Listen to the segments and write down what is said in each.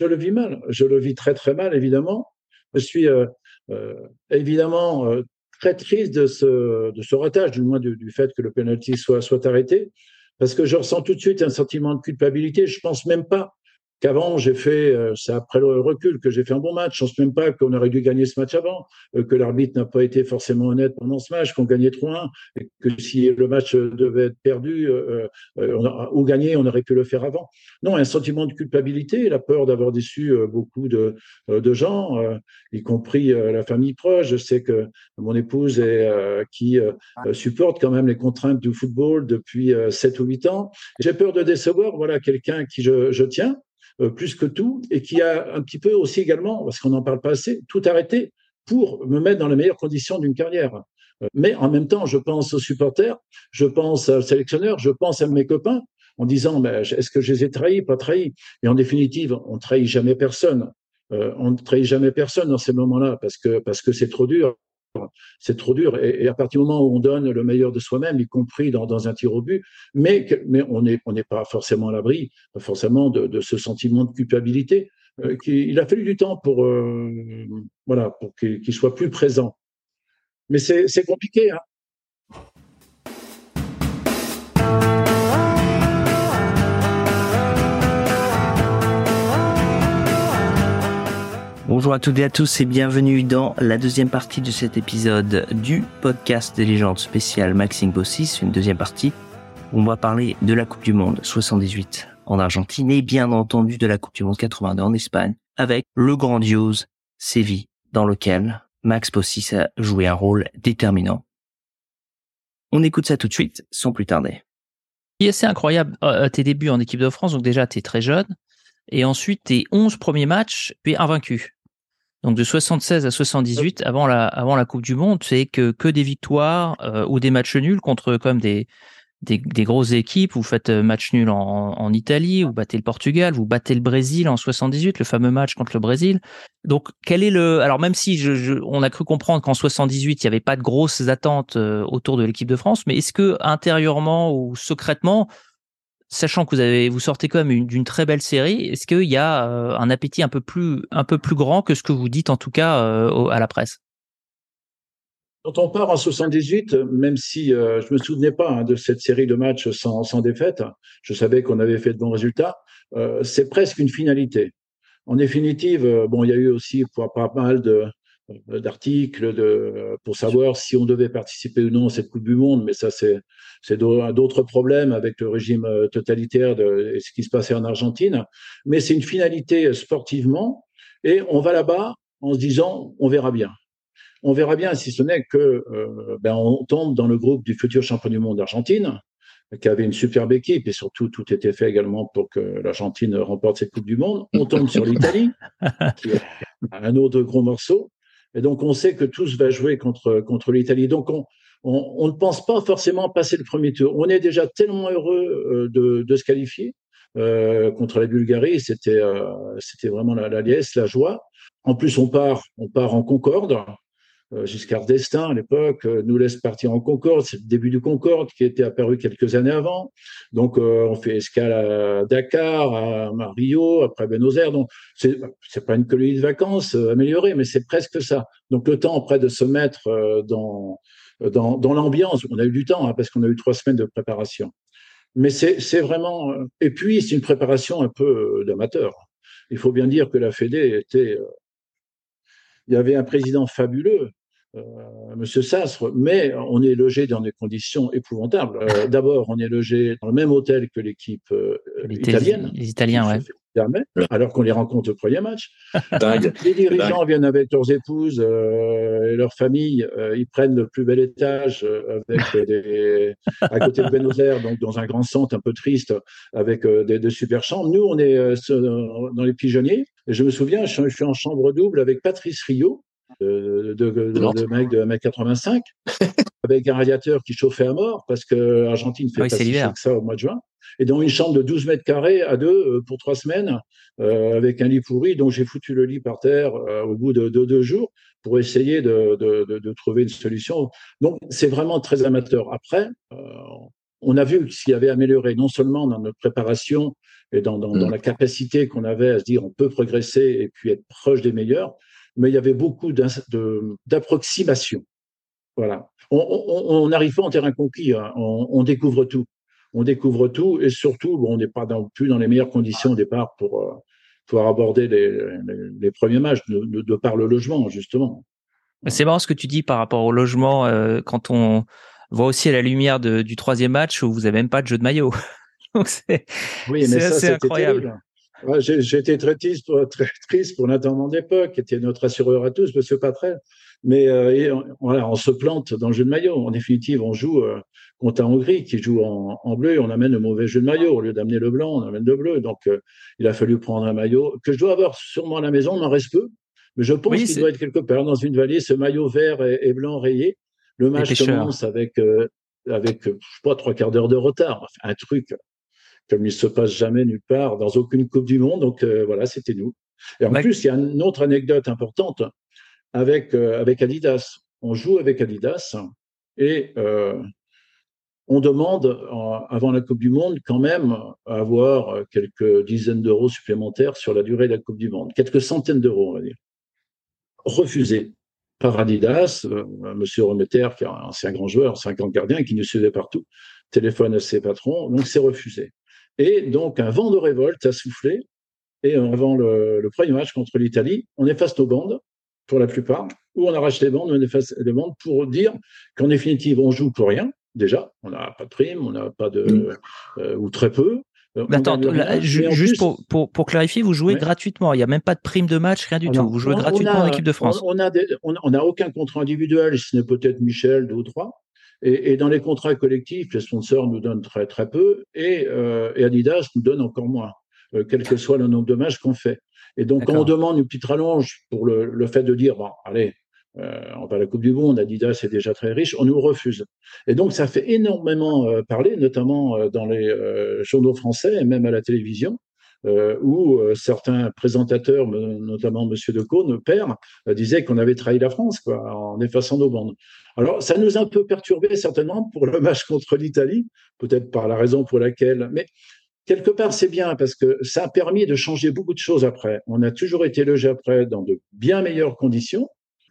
je le vis mal. Je le vis très très mal, évidemment. Je suis euh, euh, évidemment euh, très triste de ce, de ce ratage, du moins du, du fait que le penalty soit, soit arrêté, parce que je ressens tout de suite un sentiment de culpabilité. Je pense même pas qu'avant j'ai fait, euh, c'est après le recul que j'ai fait un bon match. Je pense même pas qu'on aurait dû gagner ce match avant, euh, que l'arbitre n'a pas été forcément honnête pendant ce match, qu'on gagnait 3-1, et que si le match devait être perdu euh, ou gagné, on aurait pu le faire avant. Non, un sentiment de culpabilité, la peur d'avoir déçu beaucoup de, de gens, y compris la famille proche. Je sais que mon épouse est qui supporte quand même les contraintes du football depuis 7 ou 8 ans. J'ai peur de décevoir, voilà, quelqu'un qui je, je tiens euh, plus que tout, et qui a un petit peu aussi également, parce qu'on n'en parle pas assez, tout arrêté pour me mettre dans les meilleures conditions d'une carrière. Euh, mais en même temps, je pense aux supporters, je pense aux sélectionneurs, je pense à mes copains, en disant, mais est-ce que je les ai trahis, pas trahis? Et en définitive, on trahit jamais personne. Euh, on ne trahit jamais personne dans ces moments-là parce que parce que c'est trop dur c'est trop dur. Et, à partir du moment où on donne le meilleur de soi-même, y compris dans, un tir au but, mais, mais on n'est on pas forcément à l'abri, forcément, de, ce sentiment de culpabilité. Euh, qui, il a fallu du temps pour, euh, voilà, pour qu'il soit plus présent. Mais c'est compliqué. Hein. Bonjour à toutes et à tous et bienvenue dans la deuxième partie de cet épisode du podcast des légendes spéciales Maxime Bossis, une deuxième partie où on va parler de la Coupe du Monde 78 en Argentine et bien entendu de la Coupe du Monde 82 en Espagne avec le grandiose Séville dans lequel Max Bossis a joué un rôle déterminant. On écoute ça tout de suite sans plus tarder. Ce qui est assez incroyable, euh, tes débuts en équipe de France, donc déjà tu es très jeune, et ensuite tes 11 premiers matchs, puis invaincu. Donc de 76 à 78 avant la avant la Coupe du Monde, c'est que que des victoires euh, ou des matchs nuls contre comme des des, des grosses équipes. Vous faites euh, match nul en, en Italie, vous battez le Portugal, vous battez le Brésil en 78, le fameux match contre le Brésil. Donc quel est le alors même si je, je on a cru comprendre qu'en 78 il n'y avait pas de grosses attentes euh, autour de l'équipe de France, mais est-ce que intérieurement ou secrètement sachant que vous avez vous sortez quand même d'une très belle série, est-ce qu'il y a euh, un appétit un peu plus grand que ce que vous dites en tout cas euh, à la presse? Quand on part en 78, même si euh, je me souvenais pas hein, de cette série de matchs sans, défaite, je savais qu'on avait fait de bons résultats. c'est presque une finalité. En définitive, bon, il y a eu aussi pas mal de, euh, d'articles de, pour savoir si on devait participer ou non à cette Coupe du Monde, mais ça, c'est, c'est d'autres problèmes avec le régime euh, totalitaire de, et ce qui se passait en Argentine. Mais c'est une finalité sportivement, et on va là-bas en se disant, on verra bien. On verra bien si ce n'est que euh, ben, on tombe dans le groupe du futur champion du monde d'Argentine, qui avait une superbe équipe et surtout tout était fait également pour que l'Argentine remporte cette Coupe du Monde. On tombe sur l'Italie, qui est un autre gros morceau. Et donc, on sait que tous va jouer contre, contre l'Italie. Donc, on, on, ne pense pas forcément passer le premier tour. On est déjà tellement heureux euh, de, de se qualifier. Euh, contre la Bulgarie, c'était euh, c'était vraiment la, la liesse, la joie. En plus, on part, on part en Concorde. Euh, Giscard d'Estaing, à l'époque, euh, nous laisse partir en Concorde. C'est le début du Concorde qui était apparu quelques années avant. Donc, euh, on fait escale à Dakar, à, Rio, après Buenos Aires. Donc, c'est, pas une colonie de vacances améliorée, mais c'est presque ça. Donc, le temps après de se mettre dans, dans, dans l'ambiance, on a eu du temps, hein, parce qu'on a eu trois semaines de préparation. Mais c'est, vraiment, et puis c'est une préparation un peu d'amateur. Il faut bien dire que la Fédé était, il y avait un président fabuleux Monsieur Sassre, mais on est logé dans des conditions épouvantables. Euh, d'abord, on est logé dans le même hôtel que l'équipe euh, italienne. Les Italiens, ouais. Alors qu'on les rencontre au premier match. Les dirigeants viennent avec leurs épouses et leurs familles. ils prennent le plus bel étage avec des, à côté de Buenos Aires, donc dans un grand centre un peu triste, avec des, de super chambres. Nous, on est dans les pigeonniers. Et je me souviens, je suis en chambre double avec Patrice Rio, de, de, de, de mec de 1m85 avec un radiateur qui chauffait à mort parce que Argentine fait oui, pas si chaud que ça au mois de juin. Et dans une chambre de 12 mètres carrés à deux euh, pour trois semaines euh, avec un lit pourri. Donc j'ai foutu le lit par terre euh, au bout de, de, deux jours pour essayer de, trouver une solution. Donc c'est vraiment très amateur. Après, euh, on a vu ce qui avait amélioré, non seulement dans notre préparation et dans, dans, dans mm. la capacité qu'on avait à se dire on peut progresser et puis être proche des meilleurs, mais il y avait beaucoup d'approximation. Voilà. On n'arrive pas en terrain conquis, hein. on, on, découvre tout. On découvre tout et surtout, bon, on n'est pas dans, plus dans les meilleures conditions au départ pour euh, pouvoir aborder les, les, les premiers matchs de, de, de, par le logement, justement. C'est marrant ce que tu dis par rapport au logement euh, quand on voit aussi à la lumière de, du troisième match où vous n'avez même pas de jeu de maillot. Donc c'est oui, mais ça, c'est incroyable. Ouais, J'étais très triste, pour, très triste pour l'intendant d'époque, qui était notre assureur à tous, Monsieur Patrel. Mais euh, on, on, se plante dans le jeu de maillot. En définitive, on joue euh, contre un Hongrie qui joue en, en, bleu et on amène le mauvais jeu de maillot. Au lieu d'amener le blanc, on amène le bleu. Donc, euh, il a fallu prendre un maillot que je dois avoir sûrement à la maison. Il m'en reste peu. Mais je pense qu'il doit être quelque part dans une valise, ce maillot vert et, et blanc rayé. Le match commence avec, euh, avec, je sais pas, trois quarts d'heure de retard. Enfin, un truc comme il se passe jamais nulle part dans aucune Coupe du Monde. Donc euh, voilà, c'était nous. Et en plus, il y a une autre anecdote importante avec euh, avec Adidas. On joue avec Adidas et euh, on demande avant la Coupe du Monde quand même à avoir quelques dizaines d'euros supplémentaires sur la durée de la Coupe du Monde, quelques centaines d'euros, on va dire. Refusé par Adidas, Monsieur Remeter, qui est un ancien grand joueur, 50 gardien, qui nous suivait partout, téléphone à ses patrons, donc c'est refusé. Et donc, un vent de révolte a soufflé. Et avant le, le premier match contre l'Italie, on efface nos bandes, pour la plupart, ou on arrache les bandes, on efface les bandes pour dire qu'en définitive, on joue pour rien. Déjà, on n'a pas de prime, on n'a pas de, mmh. euh, ou très peu. Euh, attends, là, juste pour, pour, pour, clarifier, vous jouez ouais. gratuitement. Il n'y a même pas de prime de match, rien du Alors, tout. Vous jouez gratuitement a, en équipe de France. On n'a on, on aucun contrat individuel, si ce n'est peut-être Michel, deux ou trois. Et, et, dans les contrats collectifs, les sponsors nous donnent très très peu et, euh, et Adidas nous donne encore moins, euh, quel que soit le nombre de matchs qu'on fait. Et donc, quand on demande une petite rallonge pour le, le fait de dire, bon, allez, euh, on va à la Coupe du Monde, Adidas est déjà très riche, on nous refuse. Et donc, ça fait énormément euh, parler, notamment euh, dans les euh, journaux français et même à la télévision. Euh, où euh, certains présentateurs, notamment Monsieur Decaux, nos pères, euh, disaient qu'on avait trahi la France en effaçant nos bandes. Alors, ça nous a un peu perturbé certainement pour le match contre l'Italie, peut-être par la raison pour laquelle, mais quelque part c'est bien parce que ça a permis de changer beaucoup de choses après. On a toujours été logé après dans de bien meilleures conditions.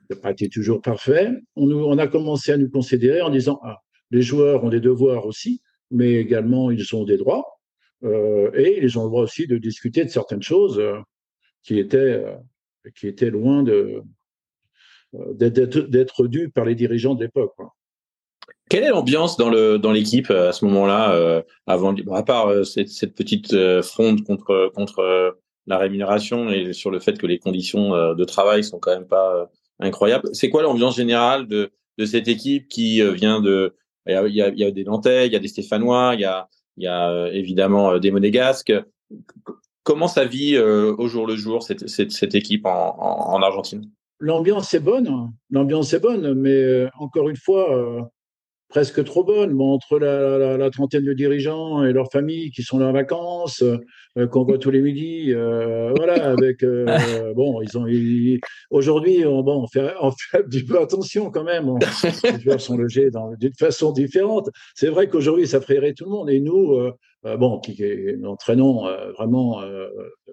Ça n'a pas été toujours parfait. On, on a commencé à nous considérer en disant ah, les joueurs ont des devoirs aussi, mais également ils ont des droits. Euh, et ils ont le droit aussi de discuter de certaines choses euh, qui étaient euh, qui étaient loin d'être dues par les dirigeants de l'époque. Quelle est l'ambiance dans le dans l'équipe à ce moment-là, avant à part cette, cette, petite fronde contre contre la rémunération et sur le fait que les conditions de travail sont quand même pas incroyables. C'est quoi l'ambiance générale de de cette équipe qui vient de il y a, il y a des Nantais, il y a des Stéphanois, il y a il y a euh, évidemment euh, des Monégasques. Comment ça vit euh, au jour le jour cette, cette, équipe en, en, en Argentine? L'ambiance est bonne, l'ambiance est bonne, mais encore une fois, presque trop bonne. Bon, entre la, la, trentaine de dirigeants et leurs familles qui sont là en vacances, qu'on voit tous les midis, euh, voilà, avec euh, bon, ils ont aujourd'hui, on, bon, on fait, un petit peu attention quand même. Les joueurs sont logés d'une façon différente. C'est vrai qu'aujourd'hui, ça ferait tout le monde. Et nous, euh, euh, bon, qui, qui entraînons euh, vraiment euh,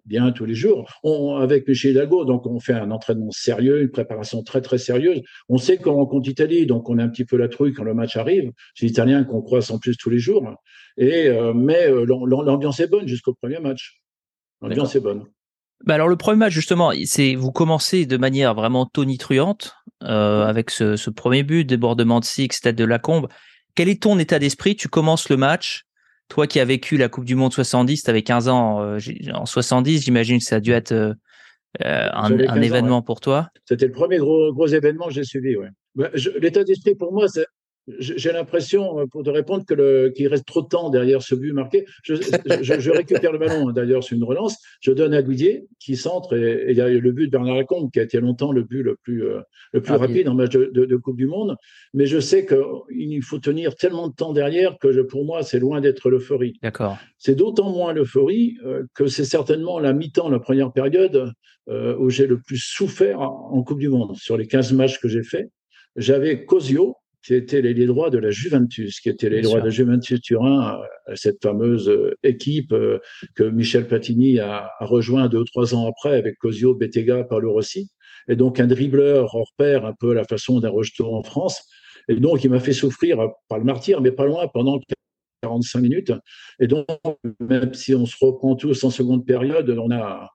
bien tous les jours. On, avec Michel Hidalgo, donc on fait un entraînement sérieux, une préparation très très sérieuse. On sait qu'on rencontre l'Italie, donc on est un petit peu la trouille quand le match arrive. C'est l'Italien qu'on croise en plus tous les jours. Et mais l'ambiance est bonne jusqu'au premier match. L'ambiance est bonne. Bah alors le premier match justement, c'est vous commencez de manière vraiment tonitruante euh, avec ce, ce, premier but, débordement de Six, tête de la combe. Quel est ton état d'esprit? Tu commences le match, toi qui as vécu la Coupe du Monde 70, tu avais 15 ans euh, en 70, j'imagine que ça a dû être euh, euh un, un événement ans, ouais. pour toi? C'était le premier gros, gros événement que j'ai suivi. Ouais. Bah, L'état d'esprit pour moi, c'est j'ai l'impression, euh, pour te répondre, qu'il reste trop de temps derrière ce but marqué. Je, je, je récupère le ballon, hein, d'ailleurs, c'est une relance. Je donne à Didier, qui centre, et il y a le but de Bernard Lacombe, qui a été longtemps le but le plus, euh, le plus ah, rapide en match de, de, de, Coupe du Monde. Mais je sais qu'il faut tenir tellement de temps derrière que je, pour moi, c'est loin d'être l'euphorie. D'accord. C'est d'autant moins l'euphorie euh, que c'est certainement la mi-temps, la première période, où j'ai le plus souffert en Coupe du Monde. Sur les 15 matchs que j'ai faits, j'avais Cosio, qui était l'ailier droit de la Juventus, qui était l'ailier droit de la Juventus Turin, cette fameuse équipe que Michel Platini a, a rejoint deux ou trois ans après avec Cosio, Bettega, Paolo Rossi. Et donc un dribbleur hors pair, un peu à la façon d'un rejeton en France. Et donc il m'a fait souffrir, pas le martyr, mais pas loin, pendant 45 minutes. Et donc, même si on se reprend tous en seconde période, on a,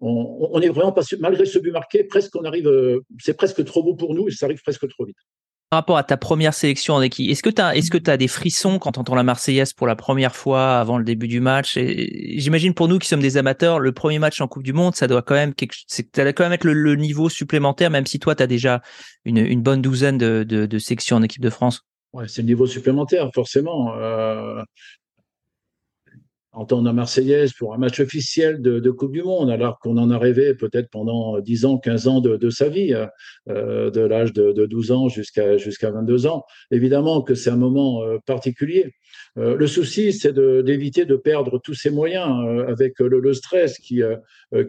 on, on est vraiment pas malgré ce but marqué, presque on arrive, c'est presque trop beau pour nous et ça arrive presque trop vite. Par rapport à ta première sélection en équipe, est-ce que tu as, des frissons quand tu entends la Marseillaise pour la première fois avant le début du match? J'imagine pour nous qui sommes des amateurs, le premier match en Coupe du Monde, ça doit quand même, ça doit quand même être le, niveau supplémentaire, même si toi, tu as déjà une, bonne douzaine de sections en équipe de France. Ouais, c'est le niveau supplémentaire, forcément. Euh, entendre la Marseillaise pour un match officiel de, Coupe du Monde, alors qu'on en a rêvé peut-être pendant 10 ans, 15 ans de, sa vie, euh, de l'âge de, de, 12 ans jusqu'à jusqu'à 22 ans. Évidemment que c'est un moment euh, particulier. Euh, le souci, c'est d'éviter de, perdre tous ces moyens avec le, stress qui,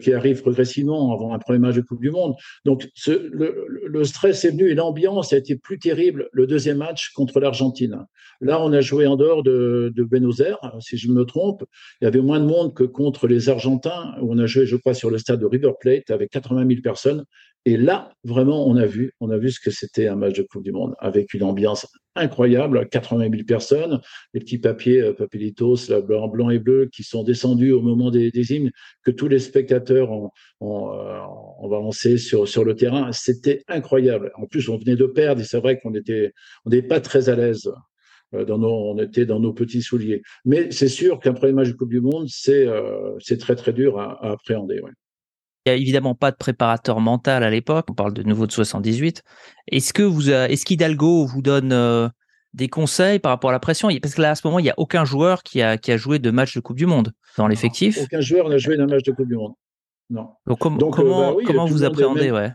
qui arrive progressivement avant un premier match de Coupe du Monde. Donc, le, stress est venu et l'ambiance a été plus terrible le deuxième match contre l'Argentine. Là, on a joué en dehors de, de Buenos Aires, si je me trompe. Il y avait moins de monde que contre les Argentins, où on a joué, je crois, sur le stade de River Plate avec 80 000 personnes. Et là, vraiment, on a vu, on a vu ce que c'était un match de Coupe du Monde avec une ambiance incroyable, 80 000 personnes, les petits papiers, euh, papelitos, blanc, blanc et bleu, qui sont descendus au moment des, des hymnes, que tous les spectateurs ont, ont, euh, ont balancé sur, sur le terrain. C'était incroyable. En plus, on venait de perdre et c'est vrai qu'on on n'était pas très à l'aise. Euh, dans nos, on était dans nos petits souliers. Mais c'est sûr qu'un premier match de Coupe du Monde, c'est euh, très très dur à, à appréhender. Ouais. Il n'y a évidemment pas de préparateur mental à l'époque. On parle de nouveau de 78. Est-ce que vous, est-ce qu'Hidalgo vous donne euh, des conseils par rapport à la pression? Parce que là, à ce moment, il n'y a aucun joueur qui a, qui a joué de match de Coupe du Monde dans l'effectif. Aucun joueur n'a joué d'un match de Coupe du Monde. Non. Donc, com Donc comment, euh, bah oui, comment vous appréhendez ouais?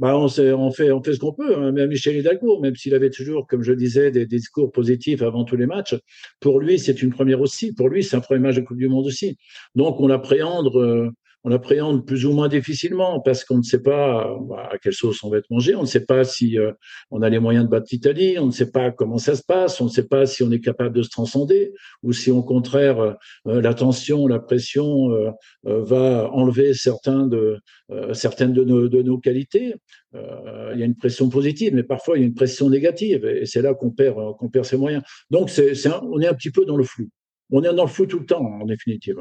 Bah, on, on, fait, on fait ce qu'on peut. Hein. Même Michel Hidalgo, même s'il avait toujours, comme je disais, des, discours positifs avant tous les matchs, pour lui, c'est une première aussi. Pour lui, c'est un premier match de Coupe du Monde aussi. Donc, on l'appréhende. Euh, on appréhende plus ou moins difficilement parce qu'on ne sait pas bah, à quelle sauce on va être mangé, on ne sait pas si euh, on a les moyens de battre l'Italie, on ne sait pas comment ça se passe, on ne sait pas si on est capable de se transcender ou si au contraire euh, la tension, la pression euh, euh va enlever certains de, euh, certaines de nos, de nos qualités. il y a une pression positive, mais parfois il y a une pression négative et c'est là qu'on perd, qu'on perd ses moyens. Donc c'est, on est un petit peu dans le flou. On est dans le flou tout le temps en définitive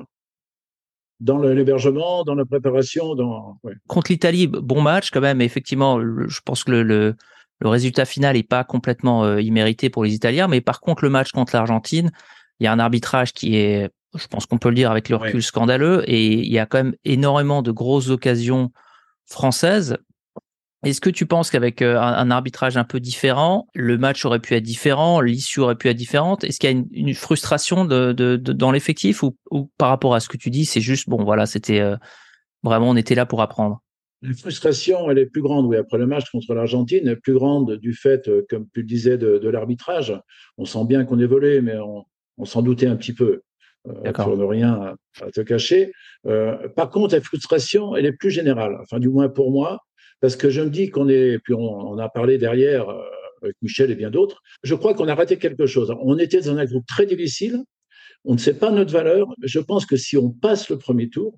dans l'hébergement, dans la préparation. Dans... Ouais. Contre l'Italie, bon match quand même. Effectivement, je pense que le, le, le résultat final n'est pas complètement euh, immérité pour les Italiens, mais par contre, le match contre l'Argentine, il y a un arbitrage qui est, je pense qu'on peut le dire avec le recul, ouais. scandaleux, et il y a quand même énormément de grosses occasions françaises est-ce que tu penses qu'avec euh, un, arbitrage un peu différent, le match aurait pu être différent, l'issue aurait pu être différente? Est-ce qu'il y a une, une frustration de, de, de dans l'effectif ou, ou, par rapport à ce que tu dis, c'est juste bon, voilà, c'était euh, vraiment on était là pour apprendre? La frustration, elle est plus grande, oui, après le match contre l'Argentine, elle est plus grande du fait, euh, comme tu le disais, de, de l'arbitrage. On sent bien qu'on est volé, mais on, on s'en doutait un petit peu. Euh, pour ne rien à te cacher. Euh, par contre, la frustration, elle est plus générale. Enfin, du moins pour moi, parce que je me dis qu'on est, puis on, a parlé derrière euh, avec Michel et bien d'autres, je crois qu'on a raté quelque chose. On était dans un groupe très difficile, on ne sait pas notre valeur, je pense que si on passe le premier tour,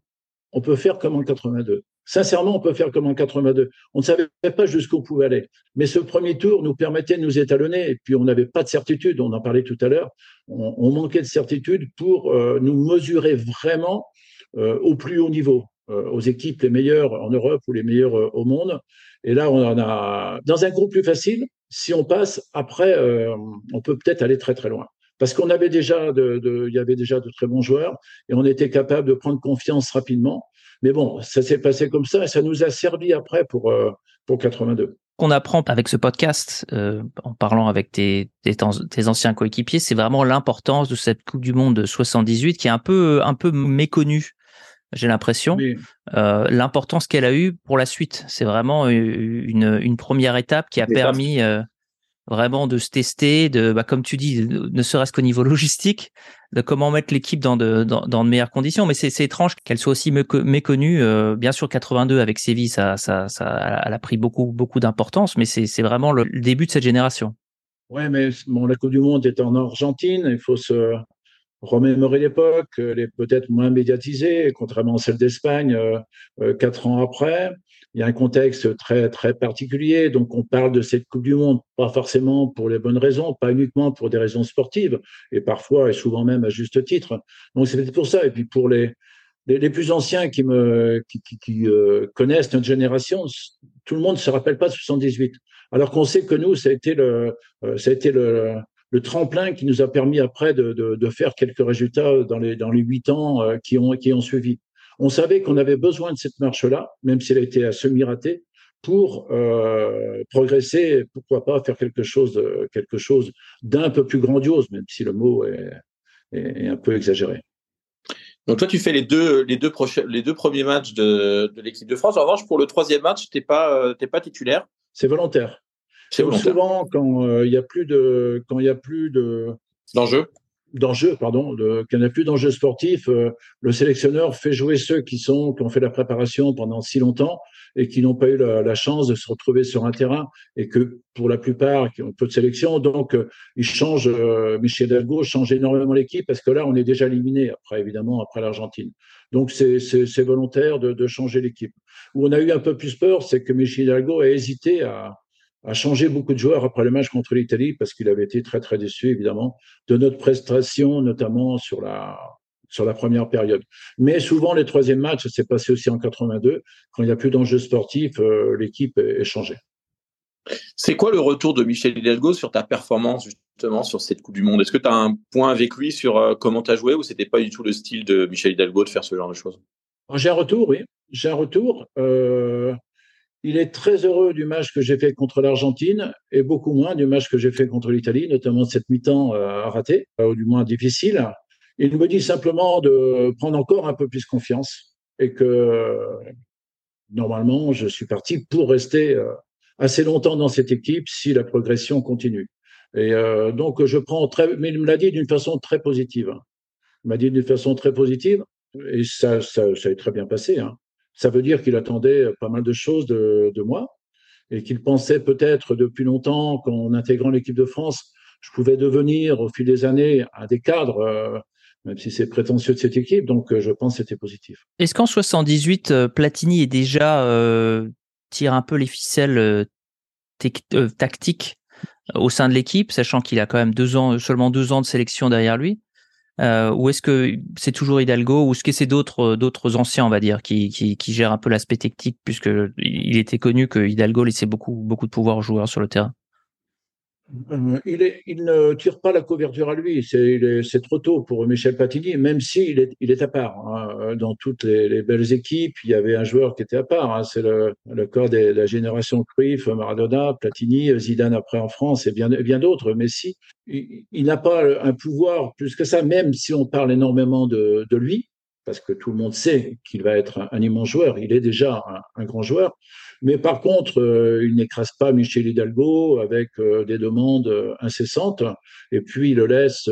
on peut faire comme en 82. Sincèrement, on peut faire comme en 82. On ne savait pas jusqu'où on pouvait aller. Mais ce premier tour nous permettait de nous étalonner. Et puis, on n'avait pas de certitude. On en parlait tout à l'heure. On, on, manquait de certitude pour euh, nous mesurer vraiment euh, au plus haut niveau. Euh, aux équipes les meilleures en Europe ou les meilleures euh, au monde. Et là, on en a dans un groupe plus facile. Si on passe, après, euh, on peut peut-être aller très très loin parce qu'on avait déjà il y avait déjà de très bons joueurs et on était capable de prendre confiance rapidement. Mais bon, ça s'est passé comme ça et ça nous a servi après pour pour 82 qu'on apprend avec ce podcast, euh, en parlant avec tes, tes, tes anciens coéquipiers, c'est vraiment l'importance de cette Coupe du Monde de 78 qui est un peu un peu méconnue j'ai l'impression. Oui. Euh, L'importance qu'elle a eue pour la suite, c'est vraiment une, une, première étape qui a permis euh, vraiment de se tester, de, bah, comme tu dis, ne serait-ce qu'au niveau logistique, de comment mettre l'équipe dans de, dans, dans, de meilleures conditions. Mais c'est étrange qu'elle soit aussi méconnue. Euh, bien sûr, 82 avec Séville, ça, ça, ça, elle a pris beaucoup, beaucoup d'importance, mais c'est vraiment le début de cette génération. Ouais, mais bon, la Coupe du Monde est en Argentine. Il faut se remémorer l'époque. Elle est peut-être moins médiatisée, contrairement à celle d'Espagne, euh, euh, quatre ans après. Il y a un contexte très, très particulier. Donc, on parle de cette Coupe du Monde, pas forcément pour les bonnes raisons, pas uniquement pour des raisons sportives, et parfois et souvent même à juste titre. Donc, c'est pour ça. Et puis, pour les, les, plus anciens qui me qui, qui, euh, connaissent notre génération, tout le monde ne se rappelle pas de 78. Alors qu'on sait que nous, ça a été le, euh, ça a été le, le tremplin qui nous a permis après de, de, de faire quelques résultats dans les dans les huit ans euh, qui ont qui ont suivi. On savait qu'on avait besoin de cette marche-là, même si elle a été à semi-ratée, pour euh, progresser, pourquoi pas faire quelque chose, quelque chose d'un peu plus grandiose, même si le mot est, est un peu exagéré. Donc toi, tu fais les deux, les deux, les deux premiers matchs de, de l'équipe de France. En revanche, pour le troisième match, t'es pas, euh, t'es pas titulaire. C'est volontaire. C'est souvent quand euh, il y a plus de, quand il y a plus de d'enjeux d'enjeux, pardon, de, qu'il n'y a plus d'enjeux sportifs, euh, le sélectionneur fait jouer ceux qui sont, qui ont fait la préparation pendant si longtemps et qui n'ont pas eu la, la, chance de se retrouver sur un terrain et que pour la plupart qui ont peu de sélection, donc euh, il change, euh, Michel Hidalgo change énormément l'équipe parce que là on est déjà éliminé après évidemment après l'Argentine. Donc c'est, c'est, c'est volontaire de, de changer l'équipe. Où on a eu un peu plus peur, c'est que Michel Hidalgo a hésité à, a changé beaucoup de joueurs après le match contre l'Italie parce qu'il avait été très très déçu évidemment de notre prestation, notamment sur la sur la première période. Mais souvent les troisièmes matchs, c'est passé aussi en 82 quand il n'y a plus d'enjeux sportifs, euh, l'équipe est, changée. C'est quoi le retour de Michel Hidalgo sur ta performance justement sur cette Coupe du Monde? Est-ce que tu as un point avec lui sur euh, comment tu as joué ou c'était pas du tout le style de Michel Hidalgo de faire ce genre de choses? J'ai un retour, oui. J'ai un retour. Euh, il est très heureux du match que j'ai fait contre l'Argentine et beaucoup moins du match que j'ai fait contre l'Italie, notamment cette mi-temps euh, raté, euh, ou du moins difficile. Il me dit simplement de prendre encore un peu plus confiance et que normalement, je suis parti pour rester euh, assez longtemps dans cette équipe si la progression continue. Et donc, je prends très, mais il me l'a dit d'une façon très positive. Il m'a dit d'une façon très positive et ça, ça, ça a très bien passé. Hein. Ça veut dire qu'il attendait pas mal de choses de, moi et qu'il pensait peut-être depuis longtemps qu'en intégrant l'équipe de France, je pouvais devenir au fil des années un des cadres, euh, même si c'est prétentieux de cette équipe. Donc, euh, je pense que c'était positif. Est-ce qu'en 78, euh, Platini est déjà tire un peu les ficelles tactiques au sein de l'équipe, sachant qu'il a quand même seulement deux ans de sélection derrière lui? Euh, ou est-ce que c'est toujours Hidalgo ou est-ce que c'est d'autres d'autres anciens on va dire qui, qui, qui gèrent un peu l'aspect technique puisque il était connu que Hidalgo laissait beaucoup beaucoup de pouvoir aux joueurs sur le terrain? euh, il, est, il, ne tire pas la couverture à lui. C'est trop tôt pour Michel Platini, même s'il est, il est à part. Hein. Dans toutes les, les, belles équipes, il y avait un joueur qui était à part. Hein. C'est le, cas de la génération Cruyff, Maradona, Platini, Zidane après en France et bien, d'autres. Messi, il, il n'a pas un pouvoir plus que ça, même si on parle énormément de, lui, parce que tout le monde sait qu'il va être un, immense joueur. Il est déjà un grand joueur. Mais par contre, euh, il n'écrase pas Michel Hidalgo avec euh, des demandes euh, incessantes. Et puis, il le laisse,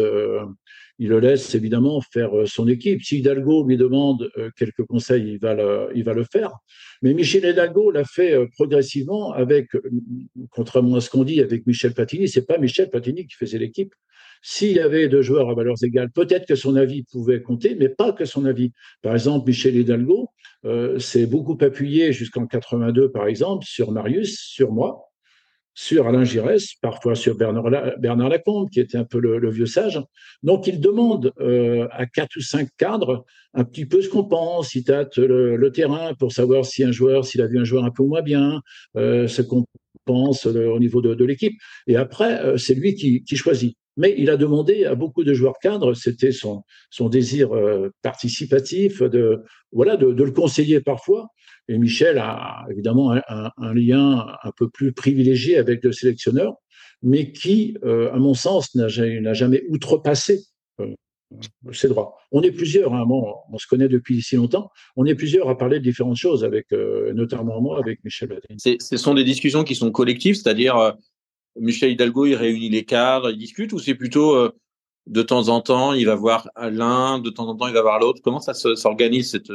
il le laisse évidemment faire son équipe. Si Hidalgo lui demande quelques conseils, il va le, il va le faire. Mais Michel Hidalgo l'a fait progressivement avec, contrairement à ce qu'on dit avec Michel Platini, c'est pas Michel Platini qui faisait l'équipe. S'il y avait deux joueurs à valeurs égales, peut-être que son avis pouvait compter, mais pas que son avis. Par exemple, Michel Hidalgo euh, s'est beaucoup appuyé jusqu'en 82, par exemple, sur Marius, sur moi, sur Alain Giresse, parfois sur Bernard, Lacombe, qui était un peu le, vieux sage. Donc, il demande euh, à quatre ou cinq cadres un petit peu ce qu'on pense. Il tâte le, terrain pour savoir si un joueur, s'il a vu un joueur un peu moins bien, euh, ce qu'on pense au niveau de, l'équipe. Et après, c'est lui qui choisit. Mais il a demandé à beaucoup de joueurs cadres, c'était son, désir euh, participatif, de, voilà, de, le conseiller parfois. Et Michel a évidemment un, lien un peu plus privilégié avec le sélectionneur, mais qui, euh, à mon sens, n'a jamais outrepassé euh, ses droits. On est plusieurs, hein, on se connaît depuis si longtemps, on est plusieurs à parler de différentes choses, avec, notamment moi, avec Michel Ce sont des discussions qui sont collectives, c'est-à-dire Michel Hidalgo, il réunit les cadres, il discute, ou c'est plutôt euh, de temps en temps, il va voir l'un, de temps en temps, il va voir l'autre? Comment ça s'organise cette...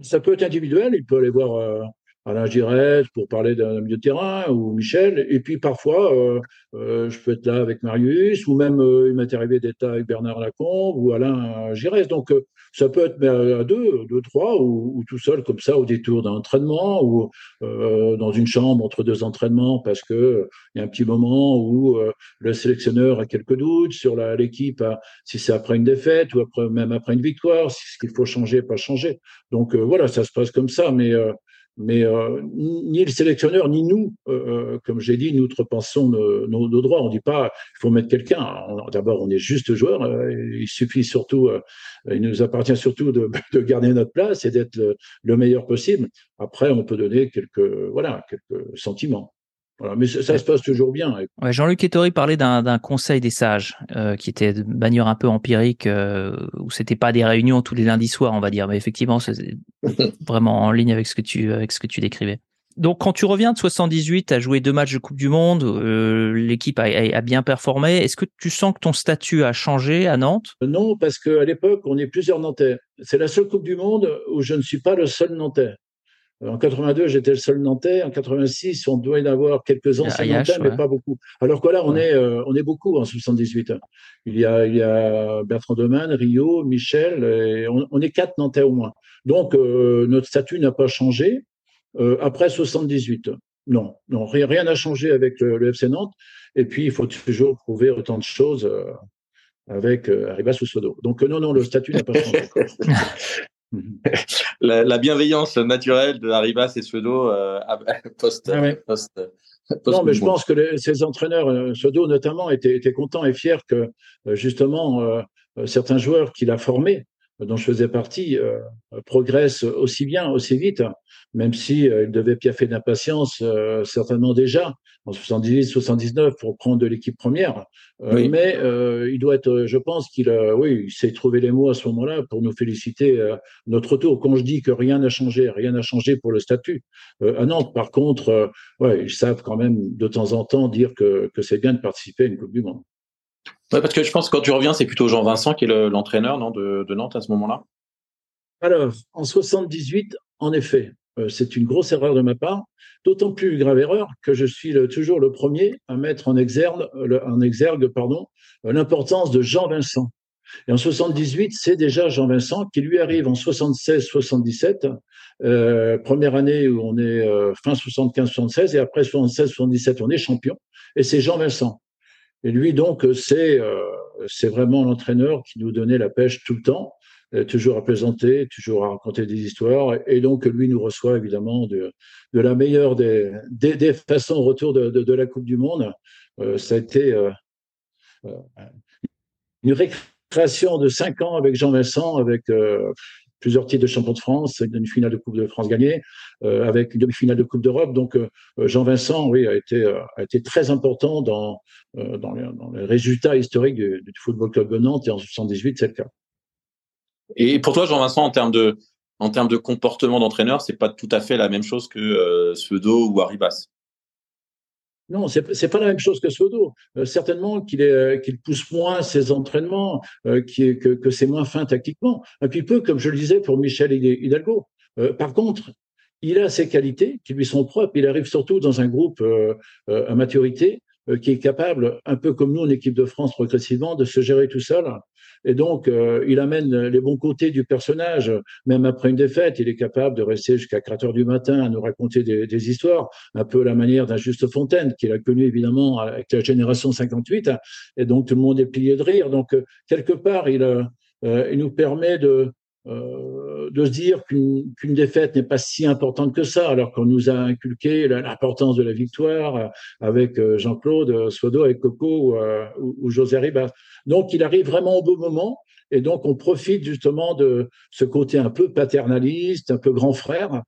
Ça peut être individuel, il peut aller voir Alain Giresse pour parler d'un milieu de terrain ou Michel. Et puis parfois, euh, euh, je peux être là avec Marius ou même euh, il m'est arrivé d'être avec Bernard Lacombe ou Alain Giresse. Donc ça peut être à deux, deux, trois ou, tout seul comme ça au détour d'un entraînement ou dans une chambre entre deux entraînements parce que il y a un petit moment où le sélectionneur a quelques doutes sur l'équipe, si c'est après une défaite ou après, même après une victoire, si ce qu'il faut changer, pas changer. Donc voilà, ça se passe comme ça, mais mais euh, ni le sélectionneur ni nous, euh, euh, comme j'ai dit, nous repensons nos, nos, droits. On dit pas il faut mettre quelqu'un. D'abord, on est juste joueur. il suffit surtout, il nous appartient surtout de, de garder notre place et d'être le, le, meilleur possible. Après, on peut donner quelques voilà quelques sentiments. Voilà, mais ça, se passe toujours bien. Ouais, Jean-Luc Ettori parlait d'un conseil des sages, euh, qui était de manière un peu empirique, euh, où c'était pas des réunions tous les lundis soirs, on va dire, mais effectivement, c'est vraiment en ligne avec ce que tu avec ce que tu décrivais. Donc, quand tu reviens de 78, à jouer deux matchs de Coupe du Monde, euh, l'équipe a, a, bien performé. Est-ce que tu sens que ton statut a changé à Nantes? Non, parce qu'à l'époque, on est plusieurs Nantais. C'est la seule Coupe du Monde où je ne suis pas le seul Nantais. Euh, en 82, j'étais le seul Nantais. En 86, on doit y en avoir quelques anciens Nantais, mais pas beaucoup. Alors que là, on est, euh, on est beaucoup en 78. Il y a, il y a Bertrand Demann, Rio, Michel, et on, est quatre Nantais au moins. Donc, euh, notre statut n'a pas changé. après 78, non, non, rien n'a changé avec le, FC Nantes. Et puis, il faut toujours prouver autant de choses avec Arribas ou Sodo. Donc, non, non, le statut n'a pas changé. la, bienveillance naturelle de Arribas et Suedo euh, post, ah non, mais je pense que ces entraîneurs, euh, Suedo notamment, étaient, étaient, contents et fiers que euh, justement certains joueurs qu'il a formés, dont je faisais partie, progressent aussi bien, aussi vite, même si il devait piaffer d'impatience certainement déjà en 78, 79 pour prendre de l'équipe première. Euh, mais euh, il doit être, je pense qu'il a, oui, il s'est trouvé les mots à ce moment-là pour nous féliciter euh, notre tour. Quand je dis que rien n'a changé, rien n'a changé pour le statut. à Nantes, par contre, ouais, ils savent quand même de temps en temps dire que, que c'est bien de participer à une Coupe du Monde. Ouais, parce que je pense que quand tu reviens, c'est plutôt Jean-Vincent qui est l'entraîneur non, de, Nantes à ce moment-là? Alors, en 78, en effet, euh, c'est une grosse erreur de ma part, d'autant plus grave erreur que je suis toujours le premier à mettre en exergue, en exergue pardon, euh, l'importance de Jean Vincent. Et en 78, c'est déjà Jean Vincent qui lui arrive en 76-77, euh, première année où on est euh, fin 75-76 et après 76-77 on est champion. Et c'est Jean Vincent. Et lui donc c'est c'est vraiment l'entraîneur qui nous donnait la pêche tout le temps. Euh, toujours à plaisanter, toujours à raconter des histoires. Et donc, lui nous reçoit évidemment de, la meilleure des, des, façons au retour de, de, la Coupe du Monde. Euh, ça a été euh, euh, une récréation de cinq ans avec Jean Vincent, avec plusieurs titres de champion de France, une finale de Coupe de France gagnée, avec une demi-finale de Coupe d'Europe. Donc, Jean Vincent, oui, a été, très important dans, dans, les, dans résultats historiques du, Football Club de Nantes. Et en 78, c'est le cas. Et pour toi, Jean-Vincent, en termes de, comportement d'entraîneur, c'est pas tout à fait la même chose que euh, ou Arribas? Non, c'est c'est pas la même chose que Suedo. Euh, certainement qu'il est qu'il pousse moins ses entraînements, euh, que, que c'est moins fin tactiquement. Un petit peu comme je le disais pour Michel Hidalgo. Euh, par contre, il a ses qualités qui lui sont propres. Il arrive surtout dans un groupe euh, à maturité qui est capable, un peu comme nous en équipe de France progressivement, de se gérer tout seul et donc, euh, il amène les bons côtés du personnage. Même après une défaite, il est capable de rester jusqu'à 4 heures du matin à nous raconter des, des histoires, un peu la manière d'un Juste Fontaine, qu'il a connu évidemment avec la génération 58. Et donc, tout le monde est plié de rire. Donc, euh, quelque part, il, euh, il nous permet de, euh, de se dire qu'une défaite n'est pas si importante que ça, alors qu'on nous a inculqué l'importance de la victoire euh, avec euh, Jean-Claude Sodo, avec Coco ou, ou, José Ribas. Donc, il arrive vraiment au bon moment. Et donc, on profite justement de ce côté un peu paternaliste, un peu grand frère,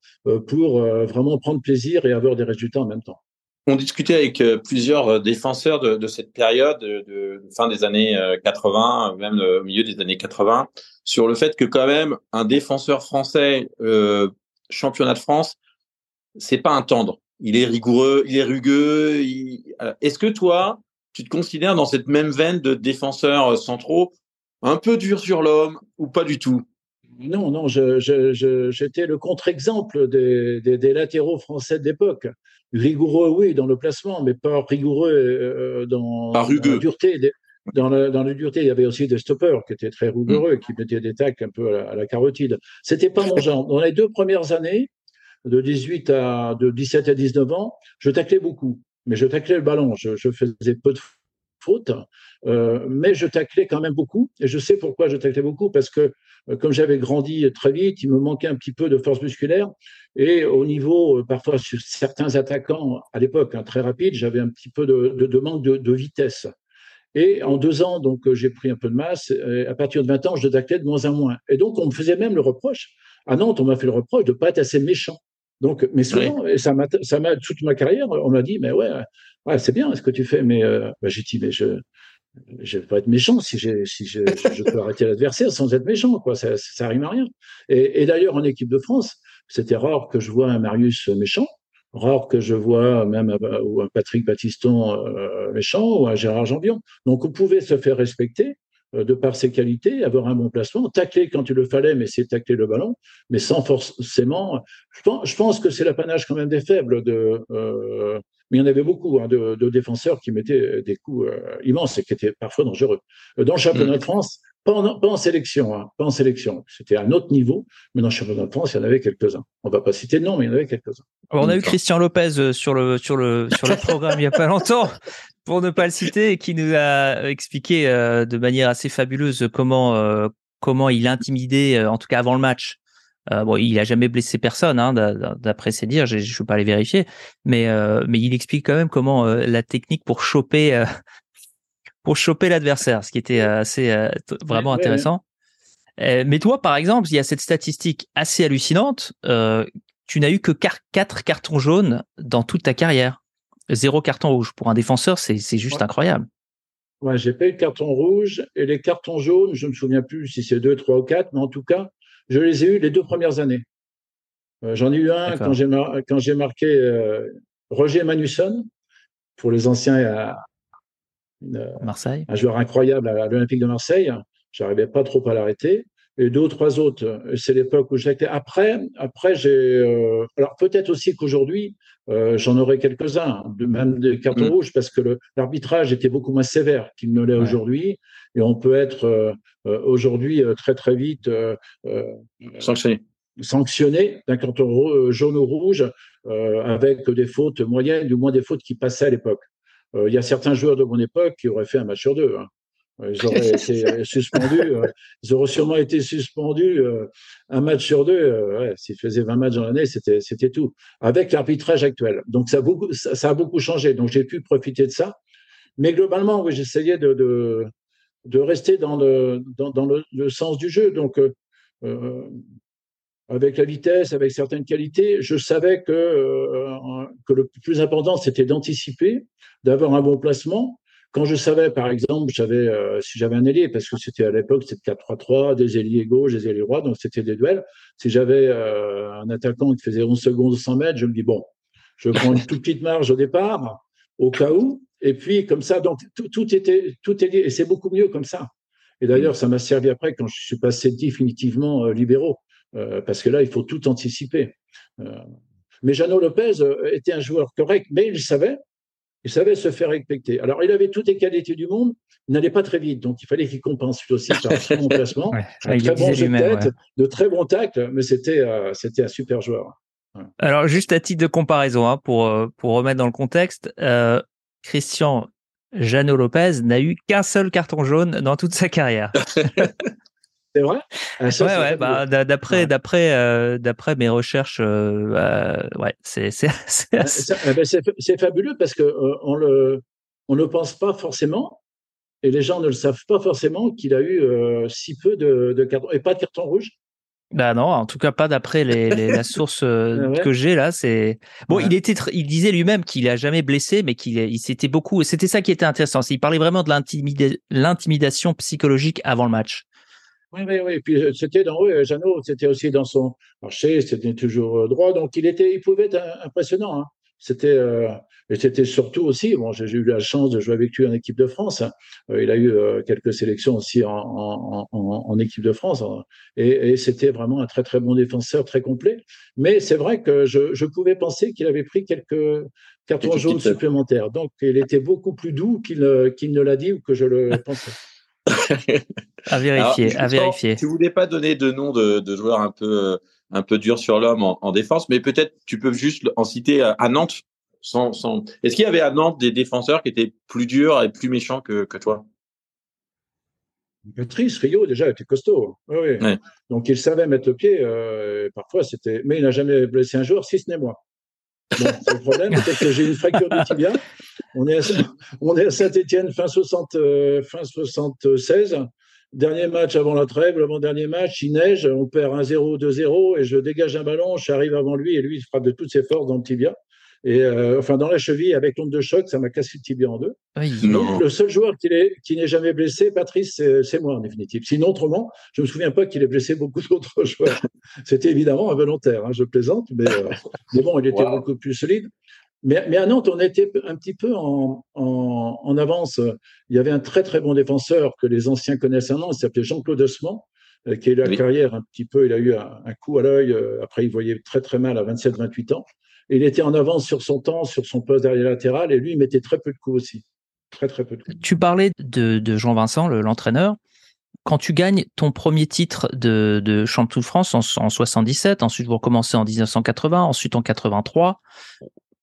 pour vraiment prendre plaisir et avoir des résultats en même temps on discutait avec plusieurs défenseurs de, de cette période de, de, fin des années 80, même au milieu des années 80, sur le fait que quand même un défenseur français euh, championnat de France, c'est pas un tendre. Il est rigoureux, il est rugueux. Euh, est-ce que toi, tu te considères dans cette même veine de défenseurs euh, centraux, un peu dur sur l'homme ou pas du tout? Non, non, j'étais le contre-exemple des, des, latéraux français d'époque. Rigoureux, oui, dans le placement, mais pas rigoureux euh, dans, la dureté. Dans la, dans la, dureté, il y avait aussi des stoppers qui étaient très rigoureux, mm. qui mettaient des tacs un peu à la, à la carotide. C'était pas mon genre. Dans les deux premières années, de 18 à de 17 à 19 ans, je taclais beaucoup, mais je taclais le ballon. Je, je faisais peu de faute, euh, mais je taclais quand même beaucoup. Et je sais pourquoi je taclais beaucoup, parce que euh, comme j'avais grandi très vite, il me manquait un petit peu de force musculaire. Et au niveau, euh, parfois, sur certains attaquants, à l'époque, hein, très rapide, j'avais un petit peu de, de, manque de, de, vitesse. Et en deux ans, donc, j'ai pris un peu de masse. Et à partir de 20 ans, je taclais de moins en moins. Et donc, on me faisait même le reproche. À Nantes, on m'a fait le reproche de ne pas être assez méchant. Donc, mais souvent, et ça m'a, ça m'a toute ma carrière, on m'a dit, mais ouais, ouais, c'est bien ce que tu fais, mais euh, bah, j'ai dit, mais je, je vais pas être méchant si, je, peux arrêter l'adversaire sans être méchant, quoi. Ça, ça à rien. Et, d'ailleurs, en équipe de France, c'était rare que je vois un Marius méchant, rare que je vois même un, Patrick Battiston euh, méchant ou un Gérard Jambion. Donc, on pouvait se faire respecter euh, de par ses qualités, avoir un bon placement, tacler quand il le fallait, mais c'est tacler le ballon, mais sans forcément. Je pense, je pense que c'est l'apanage quand même des faibles. De, euh, mais il y en avait beaucoup hein, de, de, défenseurs qui mettaient des coups euh, immenses et qui étaient parfois dangereux. Dans le championnat de mm. France, pas en, pas en sélection, hein, pas en sélection. C'était à un autre niveau, mais dans le championnat de France, il y en avait quelques-uns. On va pas citer de nom, mais il y en avait quelques-uns. on a eu Christian Lopez sur le sur le sur le programme il y a pas longtemps pour ne pas le citer, qui nous a expliqué euh, de manière assez fabuleuse comment euh, comment il intimidait, euh, en tout cas avant le match. Bon, il a jamais blessé personne, hein, d'après ses dires. Je ne peux pas les vérifier, mais mais il explique quand même comment la technique pour choper pour choper l'adversaire, ce qui était assez vraiment intéressant. mais toi, par exemple, il y a cette statistique assez hallucinante. tu n'as eu que quatre cartons jaunes dans toute ta carrière zéro carton rouge. Pour un défenseur, c'est juste incroyable. Ouais, j'ai pas eu de carton rouge et les cartons jaunes, je me souviens plus si c'est deux, trois ou quatre, mais en tout cas, je les ai eus les deux premières années. Euh, j'en ai eu un quand j'ai marqué euh, Roger Manusson pour les anciens à, euh, Marseille, un joueur incroyable à l'Olympique de Marseille. J'arrivais pas trop à l'arrêter et deux ou trois autres. C'est l'époque où j'étais. Après, après j'ai. Euh, alors peut-être aussi qu'aujourd'hui, euh, j'en aurais quelques-uns, même des cartons mm. rouges, parce que l'arbitrage était beaucoup moins sévère qu'il ne l'est aujourd'hui, et on peut être euh, aujourd'hui très très vite sanctionné. Sanctionné d'un carton jaune ou rouge avec des fautes moyennes, du moins des fautes qui passaient à l'époque. Il y a certains joueurs de mon époque qui auraient fait un match sur deux. Hein. Ils auraient été suspendus. Euh, ils auraient sûrement été suspendus euh, un match sur deux. Euh, ouais, S'ils faisaient 20 matchs dans l'année, c'était, c'était tout. Avec l'arbitrage actuel. Donc, ça a beaucoup, ça, a beaucoup changé. Donc, j'ai pu profiter de ça. Mais globalement, oui, j'essayais de, de, de, rester dans le, dans, le, sens du jeu. Donc, euh, avec la vitesse, avec certaines qualités, je savais que, que le plus important, c'était d'anticiper, d'avoir un bon placement quand je savais, par exemple, j'avais, euh, si j'avais un ailier, parce que c'était à l'époque, c'était 4-3-3, des ailiers gauche, des ailiers droits, donc c'était des duels. Si j'avais euh, un attaquant qui faisait 11 secondes ou 100 mètres, je me dis, bon, je prends une toute petite marge au départ, au cas où, et puis comme ça, donc tout, tout était, tout est lié, et c'est beaucoup mieux comme ça. Et d'ailleurs, ça m'a servi après quand je suis passé définitivement euh, libéraux, parce que là, il faut tout anticiper. mais Jeannot Lopez était un joueur correct, mais il savait, il savait se faire respecter. Alors, il avait toutes les qualités du monde, il n'allait pas très vite, donc il fallait qu'il compense aussi par un très bon placement, un très bon jeu de tête, de très bons tacles, mais c'était euh, c'était un super joueur. Alors, juste à titre de comparaison, hein, pour, euh, pour remettre dans le contexte, euh, Christian Jeannot Lopez n'a eu qu'un seul carton jaune dans toute sa carrière. C'est vrai? Ah, Ouais, ouais. Bah, d'après, d'après, euh, d'après mes recherches, euh, euh ouais, c'est c'est c'est, eh ben, c'est fabuleux parce que euh, on le on ne pense pas forcément et les gens ne le savent pas forcément qu'il a eu si peu de, de cartons et pas de carton rouge. Bah non, en tout cas pas d'après les, les, la source ah que j'ai là. C'est bon, il était, il disait lui-même qu'il a jamais blessé, mais qu'il il s'était beaucoup. C'était ça qui était intéressant. Il parlait vraiment de l'intimidation psychologique avant le match. Oui, oui, oui. Puis euh, c'était dans oui, Jeannot, c'était aussi dans son marché, c'était toujours euh, droit. Donc il était, il pouvait être impressionnant. Hein. C'était et c'était surtout aussi, bon, j'ai eu la chance de jouer avec lui en équipe de France. Hein. il a eu quelques sélections aussi en, en, en, en équipe de France. Hein. Et, et c'était vraiment un très très bon défenseur, très complet. Mais c'est vrai que je, je pouvais penser qu'il avait pris quelques cartons jaunes supplémentaires. Donc il était beaucoup plus doux qu'il qu'il ne l'a dit ou que je le pensais. à vérifier, à vérifier. Tu voulais pas donner de nom de, de joueurs un peu un peu dur sur l'homme en, en, défense, mais peut-être tu peux juste en citer à Nantes. Sans, sans... Est-ce qu'il y avait à Nantes des défenseurs qui étaient plus durs et plus méchants que, que toi? Patrice Rio déjà était costaud. Oui, oui. Donc il savait mettre le pied. Euh, parfois c'était, mais il n'a jamais blessé un joueur, si ce n'est moi. Le problème, c'est que j'ai une fracture du tibia. On est à, on est à Saint-Etienne fin 60, euh, fin 76. Dernier match avant la trêve, l'avant-dernier match, il neige, on perd 1-0, 2-0, et je dégage un ballon, j'arrive avant lui, et lui, il frappe de toutes ses forces dans le tibia. Et euh, enfin, dans la cheville, avec l'onde de choc, ça m'a cassé le tibia en deux. Le seul joueur qui n'est jamais blessé, Patrice, c'est moi en définitive. Sinon, autrement, je me souviens pas qu'il ait blessé beaucoup d'autres joueurs. C'était évidemment involontaire, hein, je plaisante, mais, euh, mais, bon, il était beaucoup plus solide. Mais, mais, à Nantes, on était un petit peu en, en, en, avance. Il y avait un très très bon défenseur que les anciens connaissent à Nantes, il s'appelait Jean-Claude Osman, euh, qui a eu la carrière un petit peu, il a eu un, un coup à l'œil, après il voyait très très mal à 27-28 ans il était en avance sur son temps, sur son poste derrière latéral, et lui, il mettait très peu de coups aussi. Très, très peu de coups. Tu parlais de, Jean-Vincent, l'entraîneur. Quand tu gagnes ton premier titre de, de champion de France en, en 77, ensuite vous recommencez en 1980, ensuite en 83,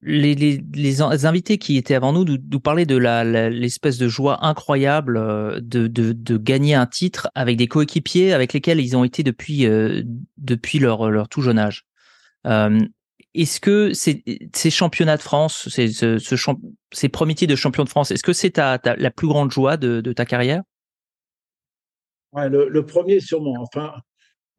les, invités qui étaient avant nous nous, nous parlaient de l'espèce de joie incroyable euh, de, gagner un titre avec des coéquipiers avec lesquels ils ont été depuis, euh, depuis leur, leur tout jeune âge. Euh, est-ce que ces, ces championnats de France, ces, ce, ces premiers titres de champion de France, est-ce que c'est ta, la plus grande joie de, de ta carrière? Ouais, le, le, premier sûrement. Enfin,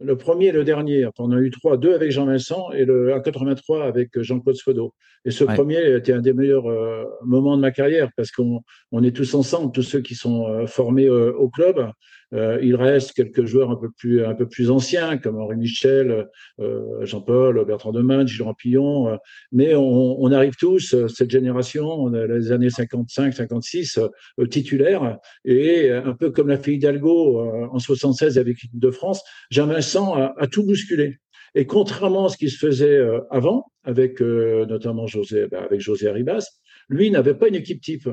le premier et le dernier. on a eu trois, deux avec Jean-Vincent et le 1,83 avec Jean-Claude Sfodo. Et ce premier était un des meilleurs euh, moments de ma carrière parce qu'on on est tous ensemble, tous ceux qui sont euh, formés euh, au club. Euh, il reste quelques joueurs un peu plus un peu plus anciens comme Henri Michel, euh, Jean-Paul, Bertrand Demain, Gilles Rampillon. Euh, mais on, on, arrive tous cette génération, on a les années 55, 56 titulaires et un peu comme l'a fait Hidalgo en 76 avec l'équipe de France, Vincent a, a, tout bousculé. Et contrairement à ce qui se faisait avant, avec notamment José, ben, avec José Arribas, lui n'avait pas une équipe type.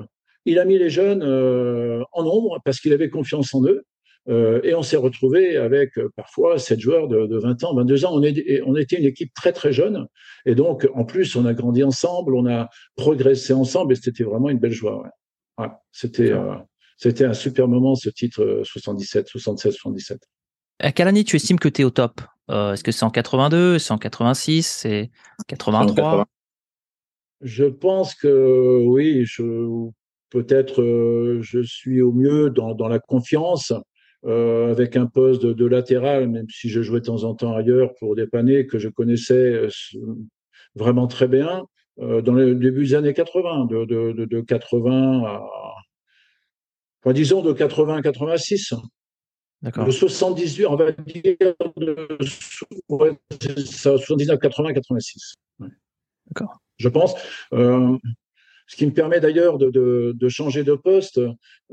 Il a mis les jeunes en nombre parce qu'il avait confiance en eux. Euh, et on s'est retrouvé avec euh, parfois sept joueurs de, de, 20 ans, 22 ans. On, est, on était une équipe très très jeune. Et donc, en plus, on a grandi ensemble, on a progressé ensemble et c'était vraiment une belle joie. Ouais. Ouais, c'était euh, c'était un super moment, ce titre 77, 76, 77. À quelle année tu estimes que tu es au top? Euh, Est-ce que c'est en 82, c'est en 86, c'est 83 Je pense que oui, je peut-être euh, je suis au mieux dans, dans la confiance euh, avec un poste de, de, latéral, même si je jouais de temps en temps ailleurs pour dépanner, que je connaissais euh, vraiment très bien, euh, dans les débuts des années 80, de, de, de 80 à, enfin, disons de 80 à 86. D'accord. De 78, on va dire de 79, 80, 86. D'accord. Je pense. Euh, ce qui me permet d'ailleurs de, changer de poste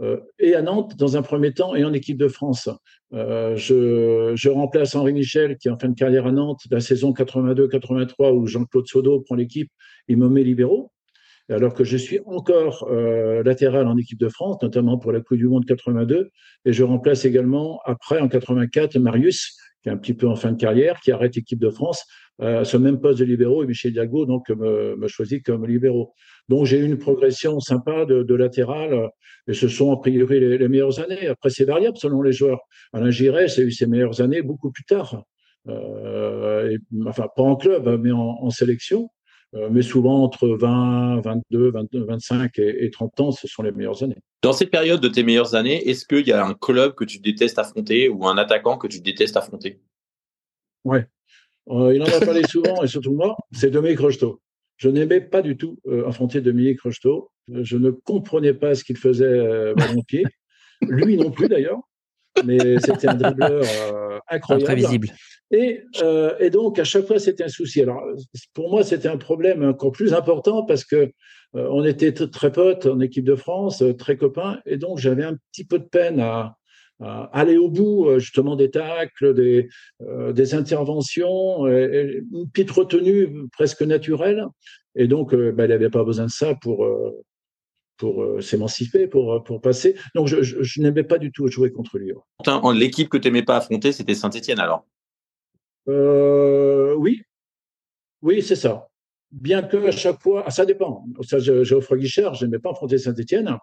euh, et à Nantes dans un premier temps et en équipe de France. Euh, je, je, remplace Henri Michel qui est en fin de carrière à Nantes, la saison 82-83 où Jean-Claude Sodo prend l'équipe, il me met libéraux. Alors que je suis encore euh, latéral en équipe de France, notamment pour la Coupe du Monde 82, et je remplace également après en 84 Marius, qui est un petit peu en fin de carrière, qui arrête l'équipe de France euh, ce même poste de libéraux et Michel Diago donc me, me choisit comme libéraux. Donc j'ai eu une progression sympa de, de latéral et ce sont a priori les, les, meilleures années. Après c'est variable selon les joueurs. Alain Giresse a eu ses meilleures années beaucoup plus tard. Euh, et, enfin pas en club mais en, en sélection. Euh, mais souvent entre 20, 22, 22 25 et, et 30 ans, ce sont les meilleures années. Dans cette période de tes meilleures années, est-ce qu'il y a un club que tu détestes affronter ou un attaquant que tu détestes affronter? Ouais, il en a parlé souvent, et surtout moi, c'est Dominique Rocheteau. Je n'aimais pas du tout euh, affronter Dominique Rocheteau. Je ne comprenais pas ce qu'il faisait euh, ballon pied. Lui non plus d'ailleurs, mais c'était un dribbleur euh, incroyable. Imprévisible. Et, euh, et, donc, à chaque fois, c'était un souci. Alors, pour moi, c'était un problème encore plus important parce que euh, on était très potes en équipe de France, euh, très copains, et donc j'avais un petit peu de peine à aller au bout justement des tacles, des, euh, des interventions, et, une petite retenue presque naturelle. Et donc, bah, il n'avait pas besoin de ça pour pour s'émanciper, pour, pour passer. Donc, je, je, je n'aimais pas du tout jouer contre lui. L'équipe que tu n'aimais pas affronter, c'était Saint-Etienne alors? Euh, oui, oui, c'est ça. Bien que à chaque fois, ah, ça dépend. Ça, Geoffroy Guichard, je n'aimais pas affronter Saint-Etienne,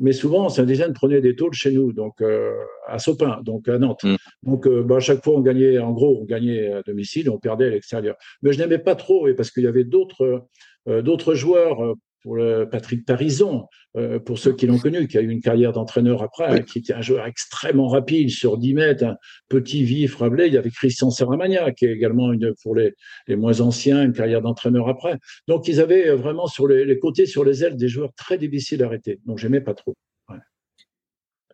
mais souvent Saint-Etienne prenait des tôles chez nous, donc euh, à Sopin, donc à Nantes. Mm. Donc euh, bah, à chaque fois, on gagnait, en gros, on gagnait à domicile, on perdait à l'extérieur. Mais je n'aimais pas trop, et parce qu'il y avait d'autres d'autres joueurs pour le Patrick Parison, euh, pour ceux qui l'ont connu, qui a eu une carrière d'entraîneur après, qui était un joueur extrêmement rapide sur 10 mètres, un petit vif, rablé. Il y avait Christian Serramagna, qui est également une, pour les, les moins anciens, une carrière d'entraîneur après. Donc ils avaient vraiment sur les, les, côtés, sur les ailes, des joueurs très difficiles à arrêter. Donc j'aimais pas trop. Ouais.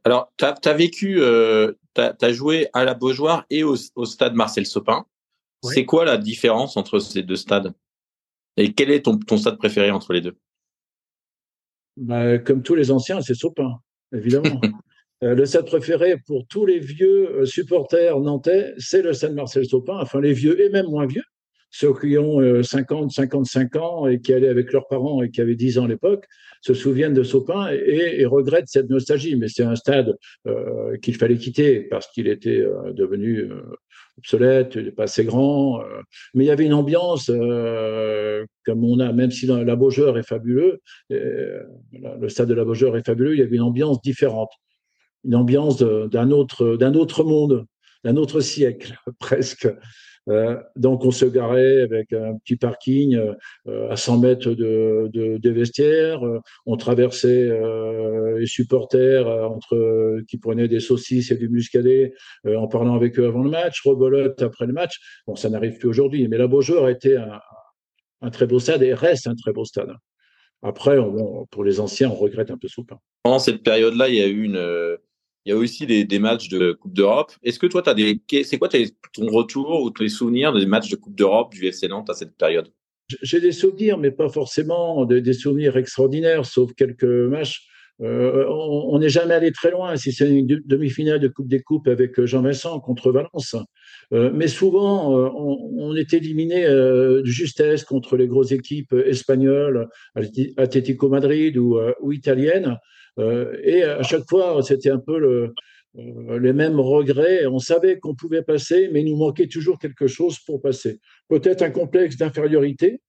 Alors, tu as, as, vécu, euh, tu as, as, joué à la Beaujoire et au, au stade Marcel Sopin. Oui. C'est quoi la différence entre ces deux stades? Et quel est ton, ton stade préféré entre les deux? Bah, comme tous les anciens, c'est Sopin, évidemment. euh, le stade préféré pour tous les vieux euh, supporters nantais, c'est le stade Marcel Sopin, enfin les vieux et même moins vieux, ceux qui ont euh, 50, 55 ans et qui allaient avec leurs parents et qui avaient 10 ans à l'époque, se souviennent de Sopin et, et, regrettent cette nostalgie. Mais c'est un stade euh, qu'il fallait quitter parce qu'il était euh, devenu euh, obsolète, pas assez grand. Euh, mais il y avait une ambiance comme on a, même si la Beaujeur est fabuleux, le stade de la Beaujeur est fabuleux, il y avait une ambiance différente, une ambiance d'un autre, d'un autre monde, d'un autre siècle presque. Euh, donc on se garait avec un petit parking euh, à 100 mètres de, de, des vestiaires. on traversait euh, les supporters entre qui prenaient des saucisses et du muscadet en parlant avec eux avant le match, rebolote après le match. Bon, ça n'arrive plus aujourd'hui, mais la Beaujeur a été un, très beau stade et reste un très beau stade. Après, pour les anciens, on regrette un peu Soupin. Pendant cette période-là, il y a eu une il y a aussi des, matchs de Coupe d'Europe. Est-ce que toi, tu des, c'est quoi ton retour ou tes souvenirs des matchs de Coupe d'Europe du FC Nantes à cette période? J'ai des souvenirs, mais pas forcément des, souvenirs extraordinaires, sauf quelques matchs. Euh, on n'est jamais allé très loin, si c'est une demi-finale de Coupe des Coupes avec Jean-Vincent contre Valence. Euh, mais souvent, euh, on, est éliminé de justesse contre les grosses équipes espagnoles, Atlético Madrid ou italiennes. Euh, et à chaque fois, c'était un peu le, euh, les mêmes regrets. On savait qu'on pouvait passer, mais il nous manquait toujours quelque chose pour passer. Peut-être un complexe d'infériorité.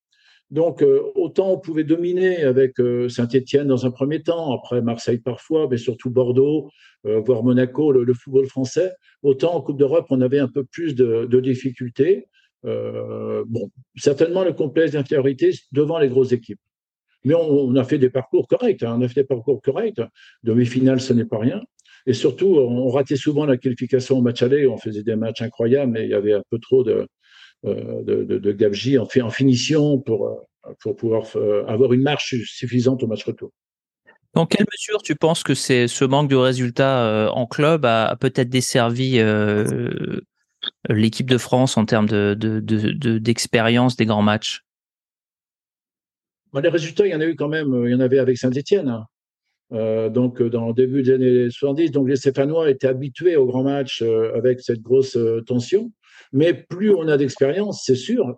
Donc, euh, autant on pouvait dominer avec Saint-Étienne dans un premier temps, après Marseille parfois, mais surtout Bordeaux, voire Monaco, le, football français, autant en Coupe d'Europe, on avait un peu plus de difficultés. bon, certainement le complexe d'infériorité devant les grosses équipes. Mais on, a fait des parcours corrects. Hein, on a fait des parcours corrects. Demi-finale, ce n'est pas rien. Et surtout, on ratait souvent la qualification au match aller. On faisait des matchs incroyables, mais il y avait un peu trop de, euh, de, en, finition pour, euh, pour pouvoir euh, avoir une marche suffisante au match retour. Dans quelle mesure tu penses que c'est ce manque de résultats en club a, peut-être desservi l'équipe de France en termes d'expérience de, de, de, des grands matchs? Les résultats, il y en a eu quand même, il y en avait avec Saint-Etienne. Hein. Euh, donc dans le début des années 70, donc les Stéphanois étaient habitués aux grands matchs euh, avec cette grosse euh, tension. Mais plus on a d'expérience, c'est sûr,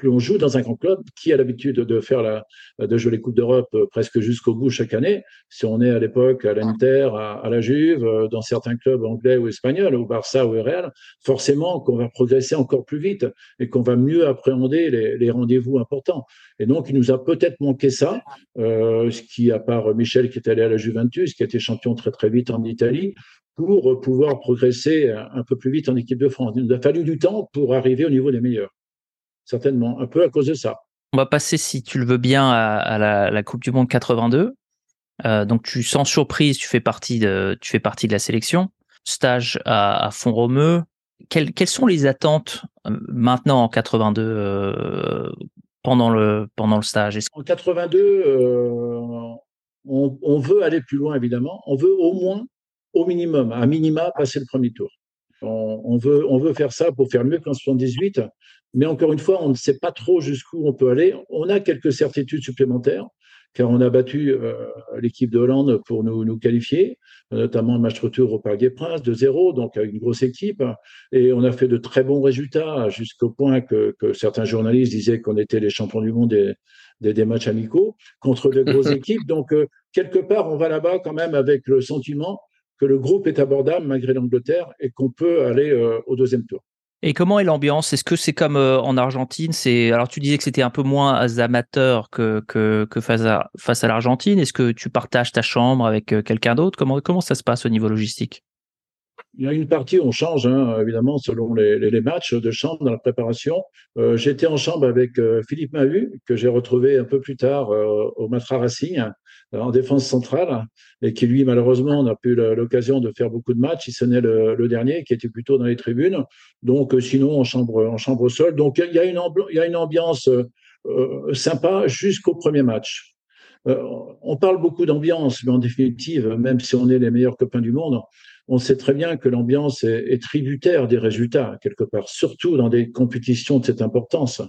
plus on joue dans un grand club qui a l'habitude de faire la, de jouer les coupes d'Europe euh, presque jusqu'au bout chaque année. Si on est à l'époque à l'Inter, à, la Juve, euh, dans certains clubs anglais ou espagnols, au Barça ou au Real, forcément qu'on va progresser encore plus vite et qu'on va mieux appréhender les, les rendez-vous importants. Et donc, il nous a peut-être manqué ça, euh, ce qui, à part Michel qui est allé à la Juventus, qui a été champion très très vite en Italie, pour pouvoir progresser un peu plus vite en équipe de France. Il nous a fallu du temps pour arriver au niveau des meilleurs certainement, un peu à cause de ça. On va passer, si tu le veux bien, à, à la, la, Coupe du Monde 82. Euh, donc, tu, sans surprise, tu fais partie de, tu fais partie de la sélection. Stage à, à Font-Romeu. Quelles, quelles, sont les attentes euh, maintenant en 82 euh, pendant le pendant le stage? En 82, euh, on, on, veut aller plus loin évidemment. On veut au moins, au minimum, à minima, passer le premier tour. On, veut, on veut faire ça pour faire mieux qu'en 78. Mais encore une fois, on ne sait pas trop jusqu'où on peut aller. On a quelques certitudes supplémentaires car on a battu euh, l'équipe de Hollande pour nous, nous qualifier, notamment un match retour au Parc des Princes de 0 donc avec une grosse équipe. Et on a fait de très bons résultats jusqu'au point que, que, certains journalistes disaient qu'on était les champions du monde des, des, matchs amicaux contre de grosses équipes. Donc, euh, quelque part, on va là-bas quand même avec le sentiment que le groupe est abordable malgré l'Angleterre et qu'on peut aller euh, au deuxième tour. Et comment est l'ambiance? Est-ce que c'est comme euh, en Argentine? C'est alors tu disais que c'était un peu moins amateur que que, que face à face à l'Argentine. Est-ce que tu partages ta chambre avec euh, quelqu'un d'autre? Comment comment ça se passe au niveau logistique? Il y a une partie, on change hein, évidemment selon les, les, matchs de chambre dans la préparation. Euh, J'étais en chambre avec Philippe Mahut, que j'ai retrouvé un peu plus tard au Matra Racing, en défense centrale, et qui lui malheureusement n'a plus l'occasion de faire beaucoup de matchs. Il sonnait le, le, dernier, qui était plutôt dans les tribunes. Donc sinon en chambre en chambre seule. Donc il y a une, il y a une ambiance sympa jusqu'au premier match. on parle beaucoup d'ambiance, mais en définitive, même si on est les meilleurs copains du monde, on sait très bien que l'ambiance est, tributaire des résultats, quelque part, surtout dans des compétitions de cette importance.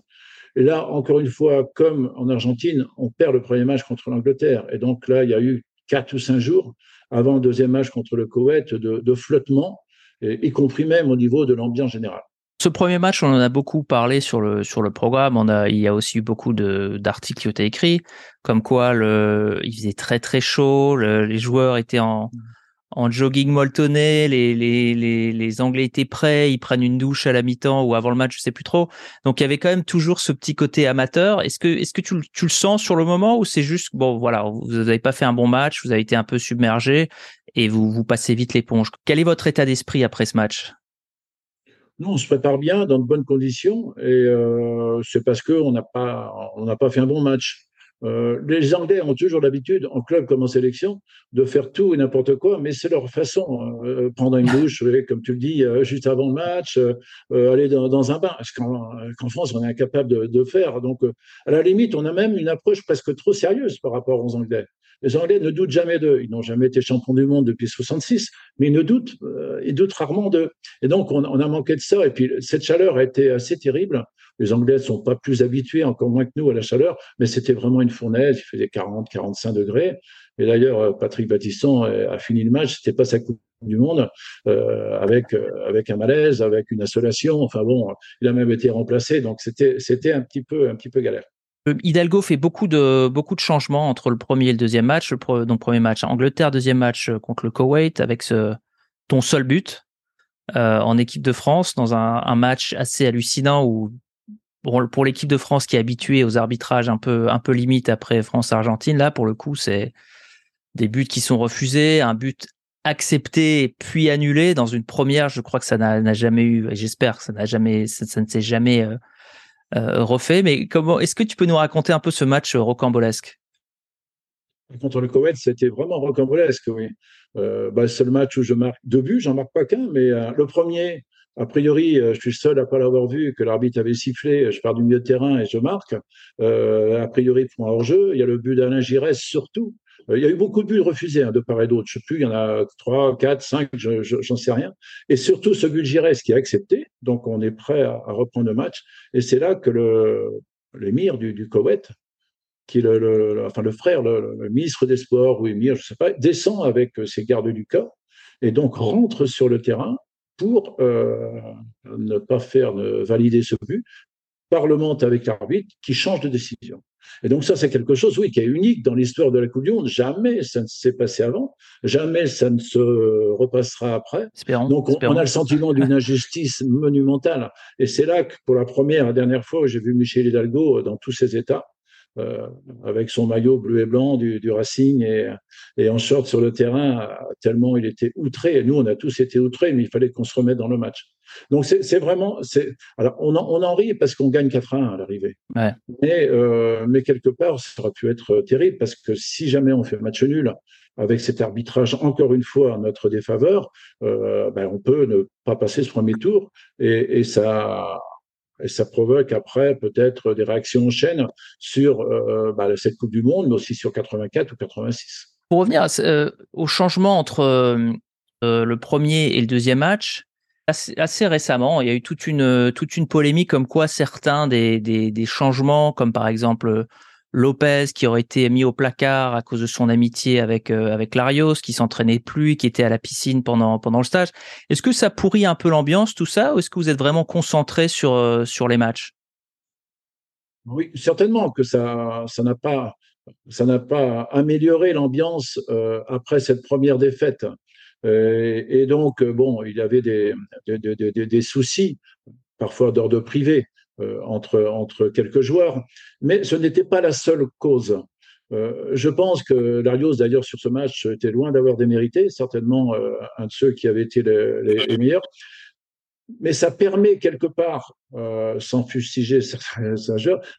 Et là, encore une fois, comme en Argentine, on perd le premier match contre l'Angleterre. Et donc là, il y a eu quatre ou cinq jours avant le deuxième match contre le Koweït de, flottement, y compris même au niveau de l'ambiance générale. Ce premier match, on en a beaucoup parlé sur le sur le programme. On a, il y a aussi eu beaucoup d'articles qui ont été écrits, comme quoi le, il faisait très très chaud, les joueurs étaient en en jogging molletonné, les, les, Anglais étaient prêts, ils prennent une douche à la mi-temps ou avant le match, je sais plus trop. Donc il y avait quand même toujours ce petit côté amateur. Est-ce que, tu, le sens sur le moment ou c'est juste, bon voilà, vous n'avez pas fait un bon match, vous avez été un peu submergé et vous, vous passez vite l'éponge? Quel est votre état d'esprit après ce match? Non, on se prépare bien, dans de bonnes conditions, et euh, c'est parce qu'on n'a pas fait un bon match. Euh, les Anglais ont toujours l'habitude, en club comme en sélection, de faire tout et n'importe quoi, mais c'est leur façon. Euh, prendre une douche, comme tu le dis, euh, juste avant le match, aller dans, un bain, ce qu'en France, on est incapable de, de faire. Donc, à la limite, on a même une approche presque trop sérieuse par rapport aux Anglais. Les Anglais ne doutent jamais d'eux. Ils n'ont jamais été champions du monde depuis 66, mais ils ne doutent, ils doutent rarement d'eux. Et donc, on, on, a manqué de ça. Et puis, cette chaleur a été assez terrible. Les Anglais ne sont pas plus habitués, encore moins que nous, à la chaleur, mais c'était vraiment une fournaise. Il faisait 40, 45 degrés. Et d'ailleurs, euh, Patrick Battiston a fini le match. C'était pas sa coupe du monde euh, avec euh, avec un malaise, avec une insolation. Enfin bon, il a même été remplacé. Donc c'était un petit peu un petit peu galère. Hidalgo fait beaucoup de beaucoup de changements entre le premier et le deuxième match. Le donc premier match Angleterre, deuxième match contre le Koweït avec ton seul but euh, en équipe de France dans un, un match assez hallucinant où pour l'équipe de France qui est habituée aux arbitrages un peu un peu limite après France-Argentine, là pour le coup c'est des buts qui sont refusés, un but accepté puis annulé dans une première. Je crois que ça n'a jamais eu. J'espère que ça n'a jamais ça, ne s'est jamais euh, euh, refait. Mais comment est-ce que tu peux nous raconter un peu ce match rocambolesque? Contre le Koweït, c'était vraiment rocambolesque, oui. Euh, bah, c'est le match où je marque deux buts, j'en marque pas qu'un, mais le premier, a priori, euh, je suis seul à pas l'avoir vu, que l'arbitre avait sifflé, je pars du milieu de terrain et je marque. Euh, a priori, un hors-jeu. Il y a le but d'Alain Giresse surtout. Euh, il y a eu beaucoup de buts refusés hein, de part et d'autre. Je sais plus, il y en a trois, quatre, cinq, j'en sais rien. Et surtout ce but de qui a accepté. Donc on est prêt à, reprendre le match. Et c'est là que l'émir du, Koweït, qui est le, enfin le frère, le, ministre des Sports ou émir, je sais pas, descend avec ses gardes du corps et donc rentre sur le terrain pour euh, ne pas faire valider ce but, parlemente avec l'arbitre qui change de décision. Et donc ça, c'est quelque chose, oui, qui est unique dans l'histoire de la Coupe du Monde. Jamais ça ne s'est passé avant, jamais ça ne se repassera après. donc on, a le sentiment d'une injustice monumentale. Et c'est là que pour la première et dernière fois, j'ai vu Michel Hidalgo dans tous ses états, euh, avec son maillot bleu et blanc du, du Racing et, et, en short sur le terrain, tellement il était outré. Et nous, on a tous été outrés, mais il fallait qu'on se remette dans le match. Donc c'est vraiment, alors on en, on en rit parce qu'on gagne 4-1 à l'arrivée. Ouais. Mais euh, mais quelque part, ça aurait pu être terrible parce que si jamais on fait match nul avec cet arbitrage encore une fois en notre défaveur, euh, ben on peut ne pas passer ce premier tour et, et ça et ça provoque après peut-être des réactions en chaîne sur euh, bah, cette Coupe du Monde, mais aussi sur 84 ou 86. Pour revenir euh, au changement entre euh, le premier et le deuxième match, assez, récemment, il y a eu toute une toute une polémique comme quoi certains des, des changements, comme par exemple Lopez qui aurait été mis au placard à cause de son amitié avec euh, avec Larios, qui s'entraînait plus, qui était à la piscine pendant pendant le stage. Est-ce que ça pourrit un peu l'ambiance tout ça, ou est-ce que vous êtes vraiment concentré sur euh, sur les matchs? Oui, certainement que ça ça n'a pas ça n'a pas amélioré l'ambiance euh, après cette première défaite. et donc bon, il y avait des des, des, des soucis parfois d'ordre privé. Euh, entre, quelques joueurs. Mais ce n'était pas la seule cause. Euh, je pense que Larios, d'ailleurs, sur ce match, était loin d'avoir démérité, certainement euh, un de ceux qui avaient été les, meilleurs. Mais ça permet quelque part, sans fustiger certains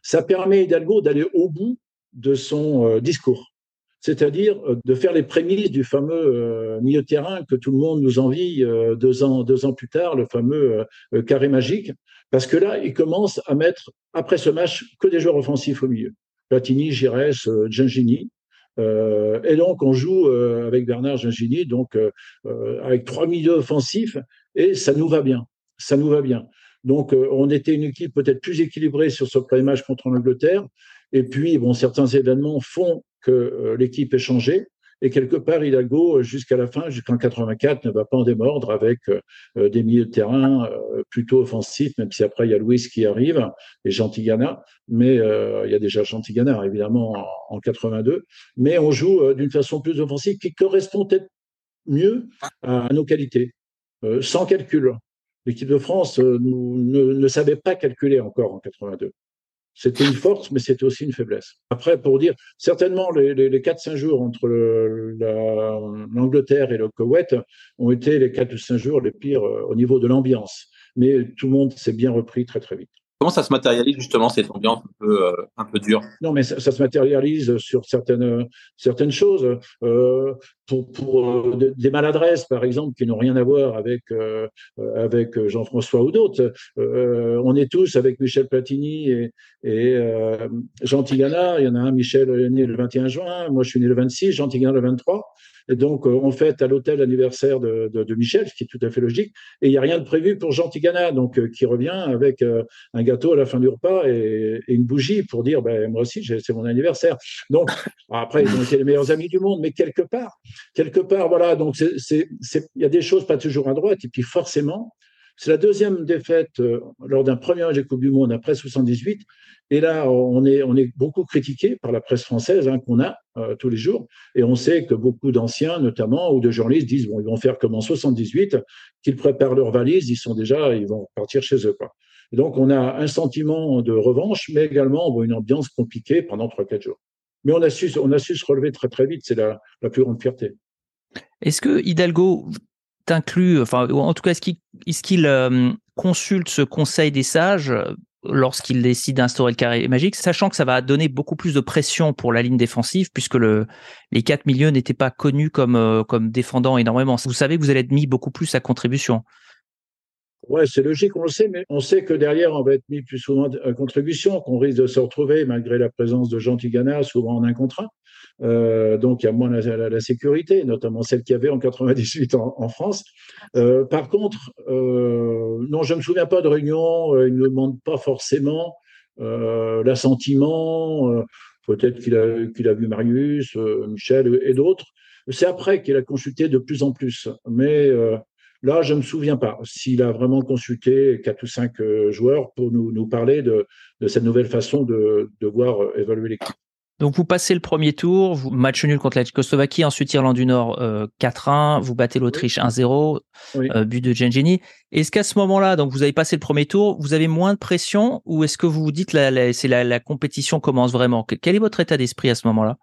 ça permet Hidalgo d'aller au bout de son discours c'est-à-dire de faire les prémices du fameux milieu de terrain que tout le monde nous envie deux ans plus tard, le fameux carré magique, parce que là, il commence à mettre, après ce match, que des joueurs offensifs au milieu. Platini, Giresse, euh, Gingini. Euh, et donc, on joue euh, avec Bernard Gingini, donc avec trois milieux offensifs, et ça nous va bien. Ça nous va bien. Donc, on était une équipe peut-être plus équilibrée sur ce premier match contre l'Angleterre. Et puis, bon, certains événements font que l'équipe est changée. Et quelque part, Hidalgo, jusqu'à la fin, jusqu'en 84, ne va pas en démordre avec euh, des milieux de terrain euh, plutôt offensifs, même si après, il y a Louis qui arrive et Gentigana. Mais euh, il y a déjà Gentigana, évidemment, en, 82. Mais on joue d'une façon plus offensive qui correspond peut-être mieux à, nos qualités, sans calcul. L'équipe de France ne, ne savait pas calculer encore en 82. C'était une force, mais c'était aussi une faiblesse. Après, pour dire, certainement, les, les, les 4-5 jours entre l'Angleterre et le Koweït ont été les 4 ou 5 jours les pires euh, au niveau de l'ambiance. Mais tout le monde s'est bien repris très, très vite. Comment ça se matérialise justement cette ambiance un peu, euh, dure? Non, mais ça, se matérialise sur certaines, certaines choses. Euh, pour, euh, des maladresses, par exemple, qui n'ont rien à voir avec, avec Jean-François ou d'autres. On est tous avec Michel Platini et, et Jean Tigana. Il y en a un, Michel, est né le 21 juin. Moi, je suis né le 26, Jean Tigana le 23. Donc, on fête à l'hôtel l'anniversaire de, Michel, ce qui est tout à fait logique. Et il n'y a rien de prévu pour Jean Tigana, donc qui revient avec un gâteau à la fin du repas et, et une bougie pour dire, ben, moi aussi, c'est mon anniversaire. Donc, après, ils ont été les meilleurs amis du monde, mais quelque part, quelque part, voilà, donc il y a des choses pas toujours à droite, et puis forcément, c'est la deuxième défaite euh, lors d'un premier match de Coupe du Monde après 78. Et là, on est, on est beaucoup critiqué par la presse française hein, qu'on a euh, tous les jours. Et on sait que beaucoup d'anciens, notamment, ou de journalistes disent bon, ils vont faire comme en 78, qu'ils préparent leurs valises, ils sont déjà, ils vont partir chez eux. Quoi. Donc, on a un sentiment de revanche, mais également une ambiance compliquée pendant 3-4 jours. Mais on a, su, on a su se relever très, très vite. C'est la plus grande fierté. Est-ce que Hidalgo t'inclut, enfin, en tout cas, est-ce qu'il euh, consulte ce conseil des sages euh, lorsqu'il décide d'instaurer le carré magique, sachant que ça va donner beaucoup plus de pression pour la ligne défensive, puisque le, les quatre milieux n'étaient pas connus comme, euh, comme défendant énormément. Vous savez que vous allez être mis beaucoup plus à contribution. Ouais, c'est logique, on le sait, mais on sait que derrière, on va être mis plus souvent à contribution, qu'on risque de se retrouver, malgré la présence de Jean Tigana, souvent en un contrat. Euh, donc, il y a moins la, sécurité, notamment celle qu'il y avait en 98 en, France. Euh, par contre, euh, non, je ne me souviens pas de réunion. Il ne demande pas forcément l'assentiment. Peut-être qu'il a, vu Marius, Michel et d'autres. C'est après qu'il a consulté de plus en plus. Mais Là, je ne me souviens pas s'il a vraiment consulté quatre ou cinq joueurs pour nous, parler de, cette nouvelle façon de, de voir évaluer l'équipe. Donc vous passez le premier tour, vous match nul contre la Tchécoslovaquie, ensuite Irlande du Nord euh, 4-1, vous battez l'Autriche 1-0, oui. euh, but de Gengini. Est-ce qu'à ce, moment-là, donc vous avez passé le premier tour, vous avez moins de pression ou est-ce que vous vous dites la, la, c'est la, la, compétition commence vraiment? Quel est votre état d'esprit à ce moment-là?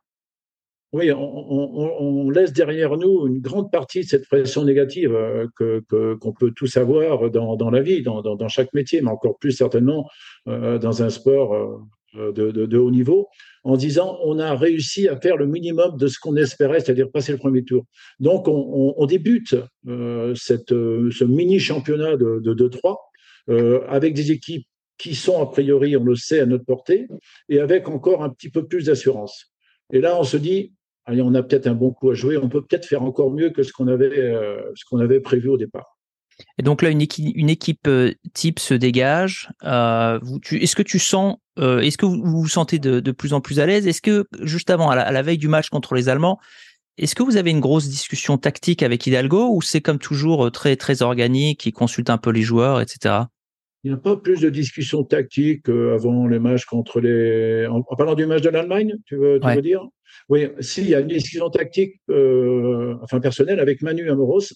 Oui, on, on, on, laisse derrière nous une grande partie de cette pression négative euh, que qu'on peut tous avoir dans, dans la vie, dans, dans, dans, chaque métier, mais encore plus certainement euh, dans un sport euh, de, de, de, haut niveau en disant on a réussi à faire le minimum de ce qu'on espérait, c'est-à-dire passer le premier tour. Donc on, débute euh, euh, ce mini championnat de, de 2-3 euh, avec des équipes qui sont a priori, on le sait, à notre portée, et avec encore un petit peu plus d'assurance. Et là, on se dit, allez, on a peut-être un bon coup à jouer, on peut peut-être faire encore mieux que ce qu'on avait prévu au départ. Et donc là, une équipe, une équipe type se dégage. est-ce que tu sens, est-ce que vous vous sentez de, plus en plus à l'aise? Est-ce que juste avant, à la, veille du match contre les Allemands, est-ce que vous avez une grosse discussion tactique avec Hidalgo ou c'est comme toujours très très organique, il consulte un peu les joueurs, etc. Il n'y a pas plus de discussion tactique avant les matchs contre les. En, parlant du match de l'Allemagne, tu veux, tu veux dire? Oui, si, il y a une discussion tactique, enfin personnelle, avec Manu Amoros.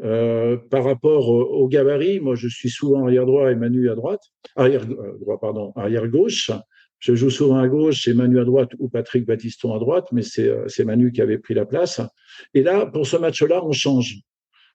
Euh, par rapport au, gabarit, moi je suis souvent arrière droit et Manu à droite, arrière droit pardon, arrière gauche. Je joue souvent à gauche, c'est Manu à droite ou Patrick Battiston à droite, mais c'est Manu qui avait pris la place. Et là, pour ce match-là, on change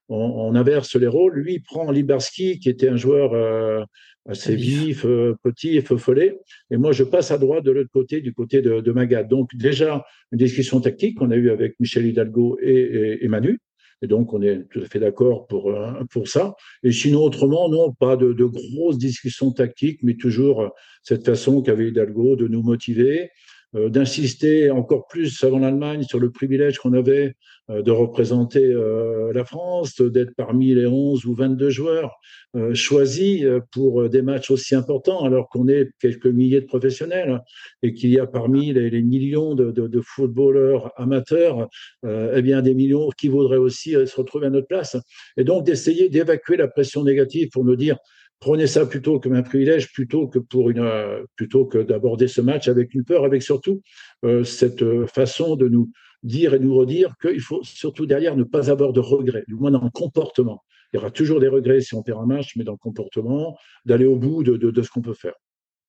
on, inverse les rôles. Lui, il prend Libarski, qui était un joueur euh, assez vif, euh, petit et follet. Et moi, je passe à droite de l'autre côté, du côté de, de Magat. Donc, déjà, une discussion tactique qu'on a eue avec Michel Hidalgo et, et, Manu. Et donc, on est tout à fait d'accord pour, euh, pour ça. Et sinon, autrement, non, pas de, de grosses discussions tactiques, mais toujours cette façon qu'avait Hidalgo de nous motiver, euh, d'insister encore plus avant l'Allemagne sur le privilège qu'on avait euh, de représenter euh, la France, d'être parmi les 11 ou 22 joueurs choisis pour des matchs aussi importants, alors qu'on est quelques milliers de professionnels et qu'il y a parmi les, millions de, de, de, footballeurs amateurs, eh bien des millions qui voudraient aussi se retrouver à notre place. Et donc d'essayer d'évacuer la pression négative pour nous dire prenez ça plutôt comme un privilège plutôt que pour une euh, plutôt que d'aborder ce match avec une peur, avec surtout euh, cette euh, façon de nous dire et nous redire qu'il faut surtout derrière ne pas avoir de regrets, du moins dans le comportement. Il y aura toujours des regrets si on perd un match, mais dans le comportement, d'aller au bout de, de, de ce qu'on peut faire.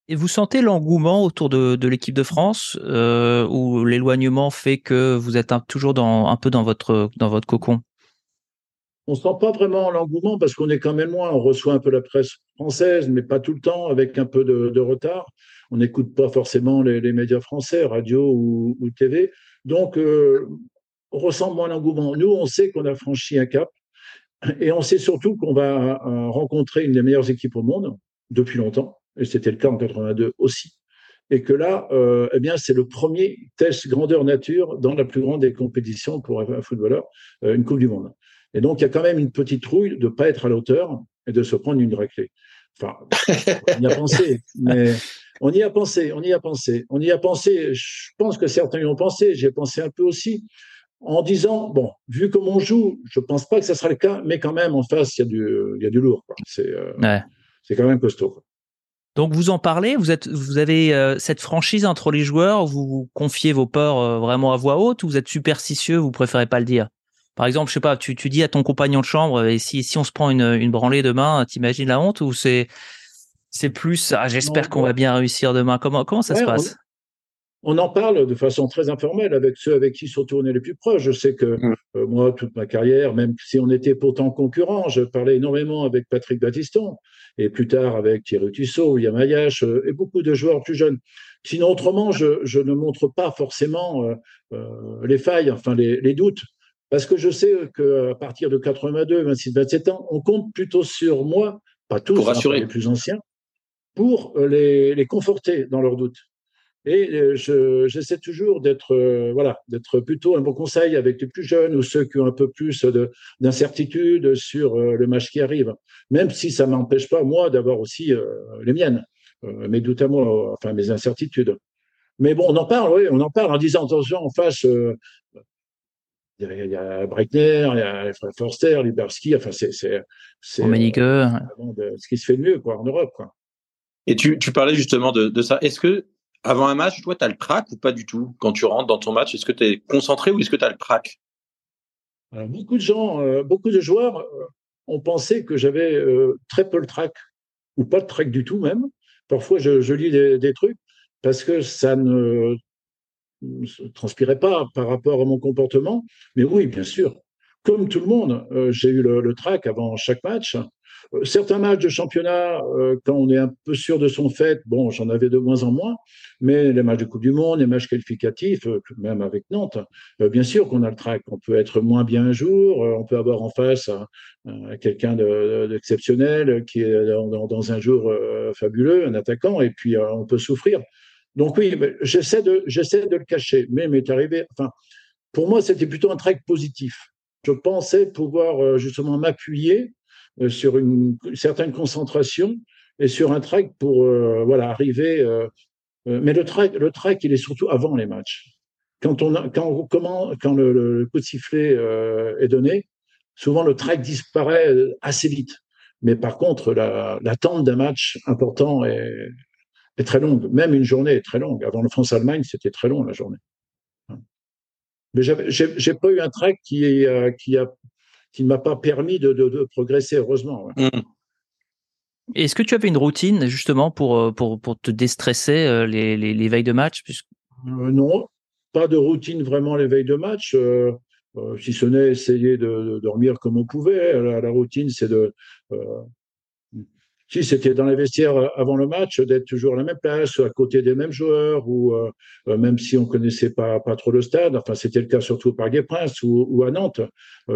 Et vous sentez l'engouement autour de, de l'équipe de France euh, ou l'éloignement fait que vous êtes un, toujours dans, un peu dans votre, dans votre cocon? On ne sent pas vraiment l'engouement parce qu'on est quand même loin. On reçoit un peu la presse française, mais pas tout le temps, avec un peu de, retard. On n'écoute pas forcément les, médias français, radio ou, TV. Donc, euh, on ressent moins l'engouement. Nous, on sait qu'on a franchi un cap et on sait surtout qu'on va euh, rencontrer une des meilleures équipes au monde depuis longtemps. Et c'était le cas en 82 aussi. Et que là, euh, eh bien, c'est le premier test grandeur nature dans la plus grande des compétitions pour un footballeur, une Coupe du Monde. Et donc, il y a quand même une petite trouille de ne pas être à l'auteur et de se prendre une raclée. Enfin, on y a pensé, mais on y a pensé, on y a pensé, on y a pensé. Je pense que certains y ont pensé, j'ai pensé un peu aussi, en disant, bon, vu comme on joue, je ne pense pas que ce sera le cas, mais quand même, en face, il y a du, il y a du lourd. C'est euh, c'est quand même costaud. Donc vous en parlez, vous êtes, vous avez euh, cette franchise entre les joueurs, vous confiez vos peurs euh, vraiment à voix haute, ou vous êtes superstitieux, vous préférez pas le dire? Par exemple, je sais pas, tu, tu dis à ton compagnon de chambre, et si, si on se prend une, une branlée demain, t'imagines la honte ou c'est c'est plus, ah, j'espère qu'on va bien réussir demain. Comment comment ça se passe? on, en parle de façon très informelle avec ceux avec qui sont tournés les plus proches. Je sais que mmh. euh, moi, toute ma carrière, même si on était pourtant concurrents, je parlais énormément avec Patrick Battiston et plus tard avec Thierry Tissot, Yamayash euh, et beaucoup de joueurs plus jeunes. Sinon, autrement, je, je ne montre pas forcément euh, euh les failles, enfin les, les doutes. Parce que je sais qu'à partir de 82, 26, 27 ans, on compte plutôt sur moi, pas tous, hein, les plus anciens, pour euh, les, les, conforter dans leurs doutes. Et euh, j'essaie toujours d'être euh, voilà, d'être plutôt un bon conseil avec les plus jeunes ou ceux qui ont un peu plus d'incertitude sur le match qui arrive, même si ça m'empêche pas moi d'avoir aussi les miennes, mes doutes à moi, enfin mes incertitudes. Mais bon, on en parle, oui, on en parle en disant attention en face, il y a Breitner, il y a Forster, Liberski, enfin c'est c'est c'est ce qui se fait de mieux quoi en Europe quoi. Et tu, parlais justement de, ça. Est-ce que avant un match, toi, tu as le trac ou pas du tout Quand tu rentres dans ton match, est-ce que tu es concentré ou est-ce que tu as le trac? Beaucoup de gens, euh, beaucoup de joueurs euh, ont pensé que j'avais très peu le trac ou pas de trac du tout même. Parfois, je, lis des, trucs parce que ça ne transpirait pas par rapport à mon comportement. Mais oui, bien sûr, comme tout le monde, euh, j'ai eu le, le, track avant chaque match. Euh, certains matchs de championnat, euh, quand on est un peu sûr de son fait, bon, j'en avais de moins en moins, mais les matchs de Coupe du Monde, les matchs qualificatifs, même avec Nantes, bien sûr qu'on a le track. On peut être moins bien un jour, on peut avoir en face quelqu'un d'exceptionnel qui est dans, un jour fabuleux, un attaquant, et puis on peut souffrir. Donc oui, j'essaie de, j'essaie de le cacher, mais m'est arrivé. Enfin, pour moi, c'était plutôt un trait positif. Je pensais pouvoir euh, justement m'appuyer sur une, certaine concentration et sur un trek pour voilà arriver. mais le trek, le trek, il est surtout avant les matchs. Quand on quand comment quand le, coup de sifflet est donné, souvent le trek disparaît assez vite. Mais par contre, l'attente d'un match important est, très longue. Même une journée est très longue. Avant le France-Allemagne, c'était très long la journée. Mais j'ai pas eu un trek qui, euh, qui, a, qui ne m'a pas permis de, de, progresser, heureusement. Mmh. Est-ce que tu avais une routine justement pour, euh, pour, pour te déstresser euh, les, les, les, veilles de match Non, pas de routine vraiment les veilles de match. si ce n'est essayer de, dormir comme on pouvait. La, la routine, c'est de, si c'était dans les vestiaires euh, avant le match, d'être toujours à la même place, à côté des mêmes joueurs, ou euh, euh, même si on connaissait pas, pas trop le stade, enfin c'était le cas surtout par Parc Princes ou, ou, à Nantes.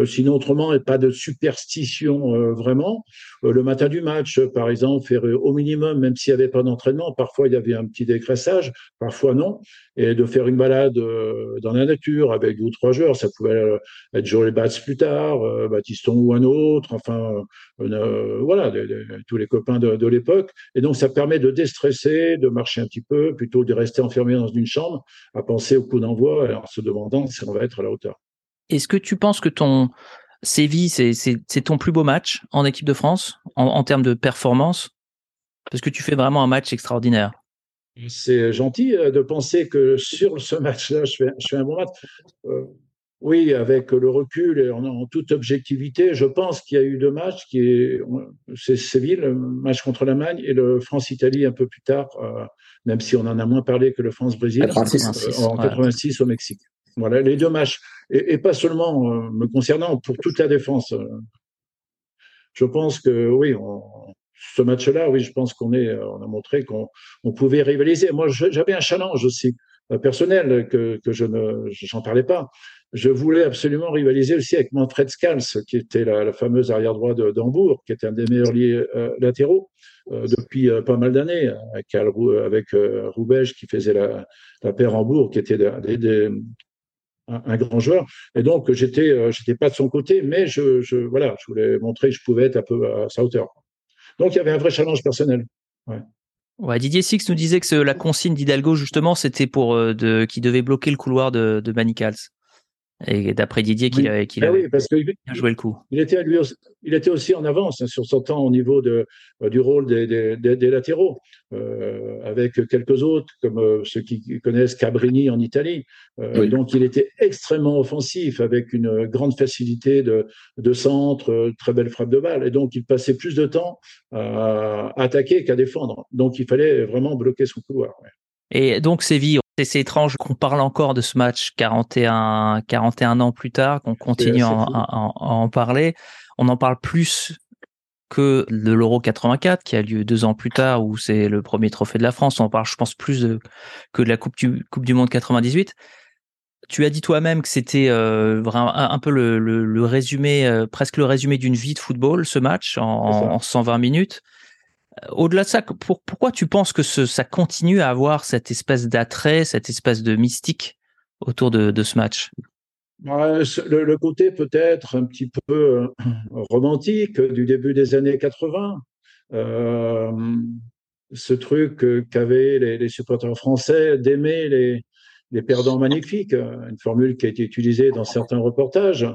sinon autrement, et pas de superstition vraiment. le matin du match, par exemple, faire au minimum, même s'il n'y avait pas d'entraînement, parfois il y avait un petit décrassage, parfois non, et de faire une balade dans la nature avec deux ou trois joueurs, ça pouvait être Joel Bats plus tard, Baptiston ou un autre, enfin voilà, tous les copains de, l'époque. Et donc, ça permet de déstresser, de marcher un petit peu, plutôt de rester enfermé dans une chambre, à penser au coup d'envoi en se demandant si on va être à la hauteur. Est-ce que tu penses que ton Séville, c'est ton plus beau match en équipe de France, en, termes de performance? Parce que tu fais vraiment un match extraordinaire. C'est gentil euh, de penser que sur ce match-là, je fais, je fais un bon match. Euh, oui, avec le recul et en, toute objectivité, je pense qu'il y a eu deux matchs qui est, c'est Séville, le match contre l'Allemagne et le France-Italie un peu plus tard, euh, même si on en a moins parlé que le France-Brésil euh, en 86 au Mexique. Voilà, les deux matchs. Et, pas seulement euh, me concernant, pour toute la défense. je pense que oui, ce match-là, oui, je pense qu'on est, on a montré qu'on on pouvait rivaliser. Moi, j'avais un challenge aussi personnel que, que je ne, j'en parlais pas je voulais absolument rivaliser aussi avec Manfred Scals, qui était la, fameuse arrière droit d'Hambourg, qui était un des meilleurs liés euh, latéraux euh, depuis euh, pas mal d'années, avec, avec Roubège qui faisait la, paire Hambourg, qui était un, grand joueur. Et donc, j'étais, j'étais pas de son côté, mais je, voilà, je voulais montrer que je pouvais être un peu à sa hauteur. Donc, il y avait un vrai challenge personnel. Didier Six nous disait que la consigne d'Hidalgo, justement, c'était pour de, qui devait bloquer le couloir de, de Manicals. Et d'après Didier, qu'il avait, qu'il ah oui, parce que joué le coup. Il était, lui aussi, il était aussi en avance hein, sur son temps au niveau de, euh, du rôle des, des, des, latéraux, euh, avec quelques autres, comme euh, ceux qui connaissent Cabrini en Italie. Euh, Donc, il était extrêmement offensif, avec une grande facilité de, de centre, très belle frappe de balle. Et donc, il passait plus de temps à attaquer qu'à défendre. Donc, il fallait vraiment bloquer son couloir. Ouais. Et donc, Séville, c'est étrange qu'on parle encore de ce match 41, 41 ans plus tard, qu'on continue à, en parler. On en parle plus que de l'Euro 84 qui a lieu deux ans plus tard où c'est le premier trophée de la France. On parle, je pense, plus que de la Coupe du, coupe du Monde 98. Tu as dit toi-même que c'était euh, un, peu le, résumé, euh, presque le résumé d'une vie de football, ce match en 120 minutes. Euh, au-delà de ça, pourquoi tu penses que ça continue à avoir cette espèce d'attrait, cette espèce de mystique autour de, ce match? Le, côté peut-être un petit peu euh, romantique du début des années 80. Euh, ce truc qu'avaient les, supporters français d'aimer les, les perdants magnifiques, une formule qui a été utilisée dans certains reportages.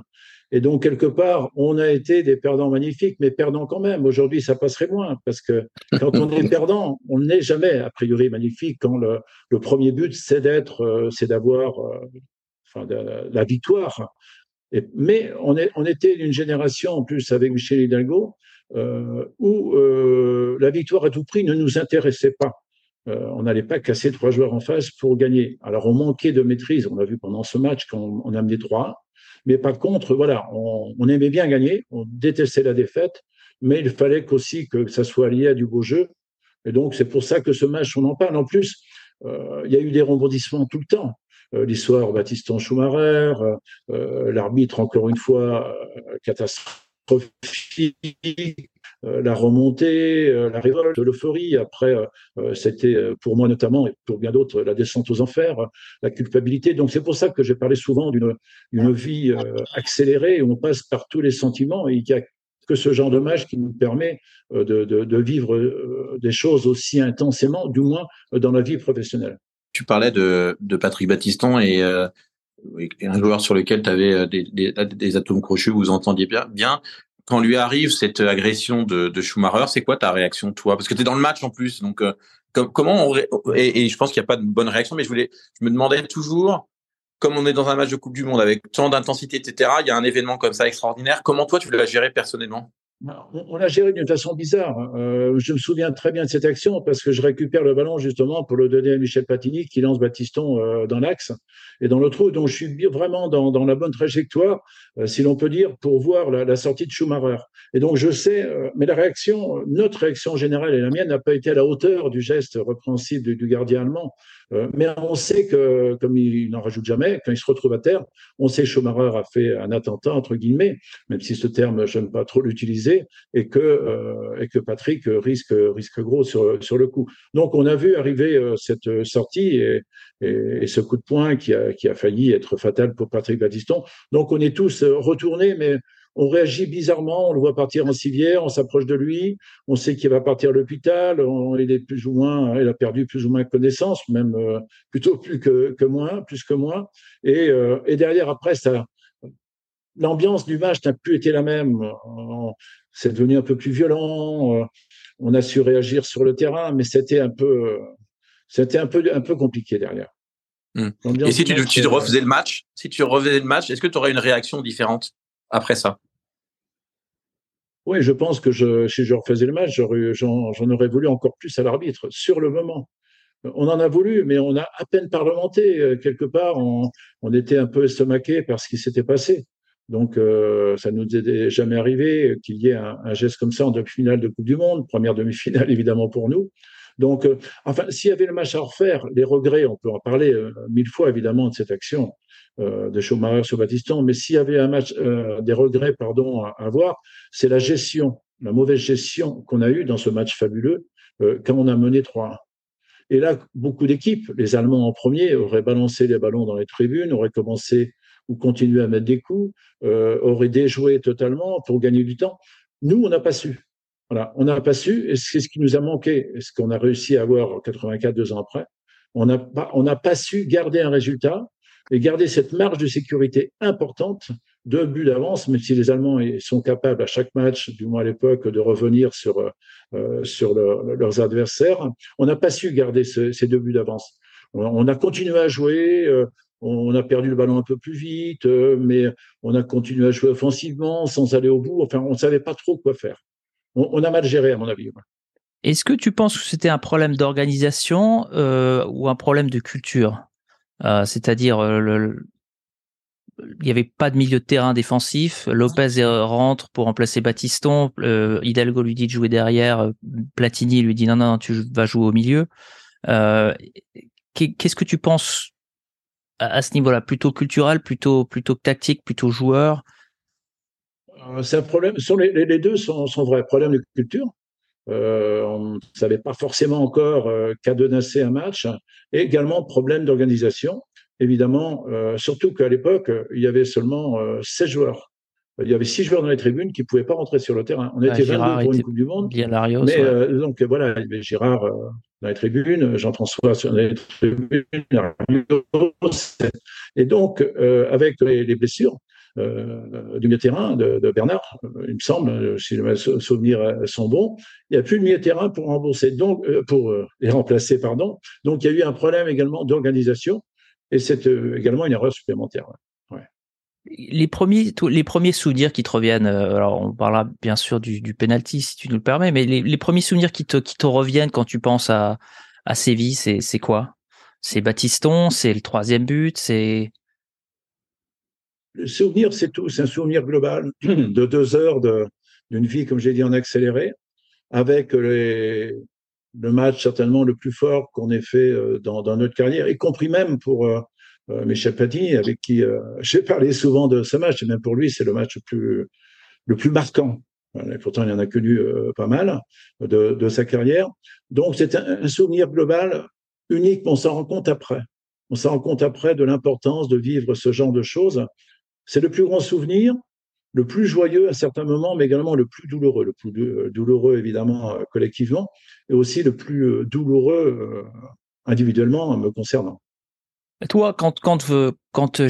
Et donc, quelque part, on a été des perdants magnifiques, mais perdants quand même. Aujourd'hui, ça passerait moins, parce que quand on est perdant, on n'est jamais, a priori, magnifique quand le, le premier but, c'est d'être, euh, c'est d'avoir euh, enfin, la victoire. Et, mais on, est, on était une génération, en plus, avec Michel Hidalgo, euh, où euh, la victoire à tout prix ne nous intéressait pas. Euh, on n'allait pas casser trois joueurs en face pour gagner. Alors, on manquait de maîtrise. On l'a vu pendant ce match quand on, on a amené trois mais par contre, voilà, on, aimait bien gagner, on détestait la défaite, mais il fallait aussi que ça soit lié à du beau jeu. Et donc, c'est pour ça que ce match, on en parle. En plus, euh, il y a eu des rebondissements tout le temps. Euh, l'histoire Baptiston Schumacher, euh, l'arbitre, encore une fois, catastrophique, euh, la remontée, euh, la révolte, l'euphorie. Après, euh, c'était pour moi notamment et pour bien d'autres la descente aux enfers, la culpabilité. Donc c'est pour ça que j'ai parlé souvent d'une vie accélérée où on passe par tous les sentiments et il y a que ce genre match qui nous permet de, vivre des choses aussi intensément, du moins dans la vie professionnelle. Tu parlais de, de Patrick Battiston et, un joueur sur lequel tu avais des, des, atomes crochus, vous entendiez bien. bien. Quand lui arrive cette agression de, Schumacher, c'est quoi ta réaction, toi? Parce que tu es dans le match en plus, donc comment on, et, et je pense qu'il n'y a pas de bonne réaction, mais je voulais, je me demandais toujours comme on est dans un match de Coupe du Monde avec tant d'intensité, etc., il y a un événement comme ça extraordinaire. Comment toi, tu l'as géré personnellement? On l'a géré d'une façon bizarre. Euh, je me souviens très bien de cette action parce que je récupère le ballon justement pour le donner à Michel Platini qui lance Batiston euh, dans l'axe et dans le trou. Donc je suis vraiment dans, la bonne trajectoire, euh, si l'on peut dire, pour voir la, sortie de Schumacher. Et donc je sais, mais la réaction, notre réaction générale et la mienne n'a pas été à la hauteur du geste repréhensible du, gardien allemand. mais on sait que, comme il n'en rajoute jamais, quand il se retrouve à terre, on sait que Schumacher a fait un attentat entre guillemets, même si ce terme j'aime pas trop l'utiliser et que, euh, et que Patrick risque, risque gros sur, sur le coup. Donc on a vu arriver euh, cette sortie et, et, ce coup de poing qui a, qui a failli être fatal pour Patrick Battiston. Donc on est tous retournés, mais on réagit bizarrement, on le voit partir en civière, on s'approche de lui, on sait qu'il va partir à l'hôpital, il est plus ou moins, il a perdu plus ou moins connaissance, même euh, plutôt plus que, que moins, plus que moins. Et, et derrière, après, ça, l'ambiance du match n'a plus été la même c'est devenu un peu plus violent. Euh, on a su réagir sur le terrain, mais c'était un peu, c'était un peu, un peu compliqué derrière. Hmm. Et si tu, tu, refaisais le match, si tu refaisais le match, est-ce que tu aurais une réaction différente? Après ça Oui, je pense que si je refaisais le match, j'en aurais voulu encore plus à l'arbitre sur le moment. On en a voulu, mais on a à peine parlementé euh, quelque part. On, était un peu estomaqué par ce qui s'était passé. Donc, euh, ça nous est jamais arrivé qu'il y ait un, geste comme ça en demi-finale de Coupe du Monde, première demi-finale évidemment pour nous. Donc, euh, enfin, s'il y avait le match à refaire, les regrets, on peut en parler euh, mille fois évidemment de cette action de Schumacher sur Battiston, mais s'il y avait un match, des regrets, pardon, à avoir, c'est la gestion, la mauvaise gestion qu'on a eue dans ce match fabuleux quand on a mené 3-1. Et là, beaucoup d'équipes, les Allemands en premier, auraient balancé les ballons dans les tribunes, auraient commencé ou continuer à mettre des coups, euh, aurait déjoué totalement pour gagner du temps. Nous, on n'a pas su. Voilà, on n'a pas su, et c'est ce qui nous a manqué, ce qu'on a réussi à avoir en 84, deux ans après. On n'a pas, on n'a pas su garder un résultat et garder cette marge de sécurité importante, deux buts d'avance, même si les Allemands sont capables à chaque match, du moins à l'époque, de revenir sur euh, sur leurs adversaires. On n'a pas su garder ces deux buts d'avance. On, a continué à jouer. Euh, on a perdu le ballon un peu plus vite, euh, mais on a continué à jouer offensivement sans aller au bout. Enfin, on ne savait pas trop quoi faire. On, a mal géré, à mon avis. Est-ce que tu penses que c'était un problème d'organisation euh, ou un problème de culture? Euh, C'est-à-dire, il n'y avait pas de milieu de terrain défensif. Lopez rentre pour remplacer Batiston. Hidalgo lui dit de jouer derrière. Platini lui dit non, non, tu vas jouer au milieu. Qu'est-ce que tu penses à, ce niveau-là? Plutôt culturel, plutôt, plutôt tactique, plutôt joueur? euh, C'est un problème. Les, les, deux sont, sont vrais. Problème de culture. Euh, on ne savait pas forcément encore euh, cadenasser un match. Et également problème d'organisation. Évidemment, euh, surtout qu'à l'époque, il y avait seulement 16 joueurs. Il y avait six joueurs dans les tribunes qui ne pouvaient pas rentrer sur le terrain. On était 22 pour une Coupe du Monde. mais donc voilà, il y avait Girard dans les tribunes, Jean-François sur les tribunes, et donc euh, avec les, blessures euh, du milieu terrain de, Bernard, il me semble, si mes souvenirs sont bons, il n'y a plus de milieu terrain pour rembourser, donc euh, pour les remplacer, pardon. Donc il y a eu un problème également d'organisation, et c'est également une erreur supplémentaire. Les premiers, les premiers souvenirs qui te reviennent, euh, alors on parlera bien sûr du, du penalty si tu nous le permets, mais les, premiers souvenirs qui te, qui te reviennent quand tu penses à, à Séville, c'est quoi? C'est Baptiston, c'est le troisième but, c'est. Le souvenir, c'est tout, c'est un souvenir global de deux heures de, d'une vie, comme j'ai dit, en accéléré, avec les, le match certainement le plus fort qu'on ait fait euh, dans, dans notre carrière, y compris même pour euh, euh, Michel avec qui euh, j'ai parlé souvent de ce match, et même pour lui, c'est le match le plus, le plus marquant. Et pourtant, il y en a connu euh, pas mal de, de, sa carrière. Donc, c'est un, souvenir global unique, mais on s'en rend compte après. On s'en rend compte après de l'importance de vivre ce genre de choses. C'est le plus grand souvenir, le plus joyeux à certains moments, mais également le plus douloureux, le plus douloureux évidemment collectivement, et aussi le plus douloureux individuellement me concernant. Toi, quand quand quand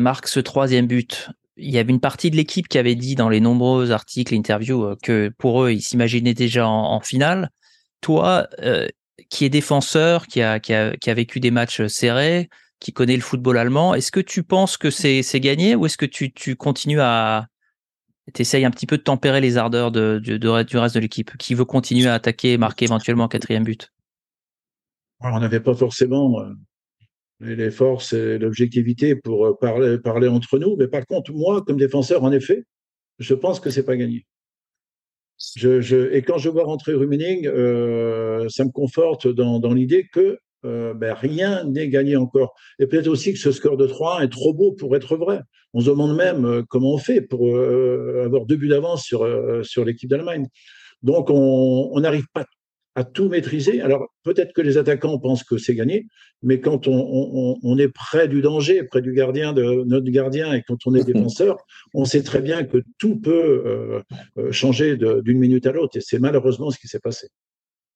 marque ce troisième but, il y avait une partie de l'équipe qui avait dit dans les nombreux articles, interviews, que pour eux, ils s'imaginaient déjà en, finale. Toi, qui est défenseur, qui a, qui a vécu des matchs serrés, qui connaît le football allemand, est-ce que tu penses que c'est gagné ou est-ce que tu, continues à t'essayes un petit peu de tempérer les ardeurs de, de, du reste de l'équipe qui veut continuer à attaquer et marquer éventuellement un quatrième but? On n'avait pas forcément euh, les forces et l'objectivité pour euh, parler, entre nous, mais par contre, moi, comme défenseur, en effet, je pense que c'est pas gagné. Et quand je vois rentrer Rumening, euh, ça me conforte dans l'idée que euh, ben, rien n'est gagné encore. Et peut-être aussi que ce score de 3 est trop beau pour être vrai. On se demande même euh, comment on fait pour euh, avoir deux buts d'avance sur, sur l'équipe d'Allemagne. Donc on n'arrive pas à tout maîtriser. Alors peut-être que les attaquants pensent que c'est gagné, mais quand on, on, on, est près du danger, près du gardien de notre gardien, et quand on est défenseur, on sait très bien que tout peut changer d'une minute à l'autre. Et c'est malheureusement ce qui s'est passé.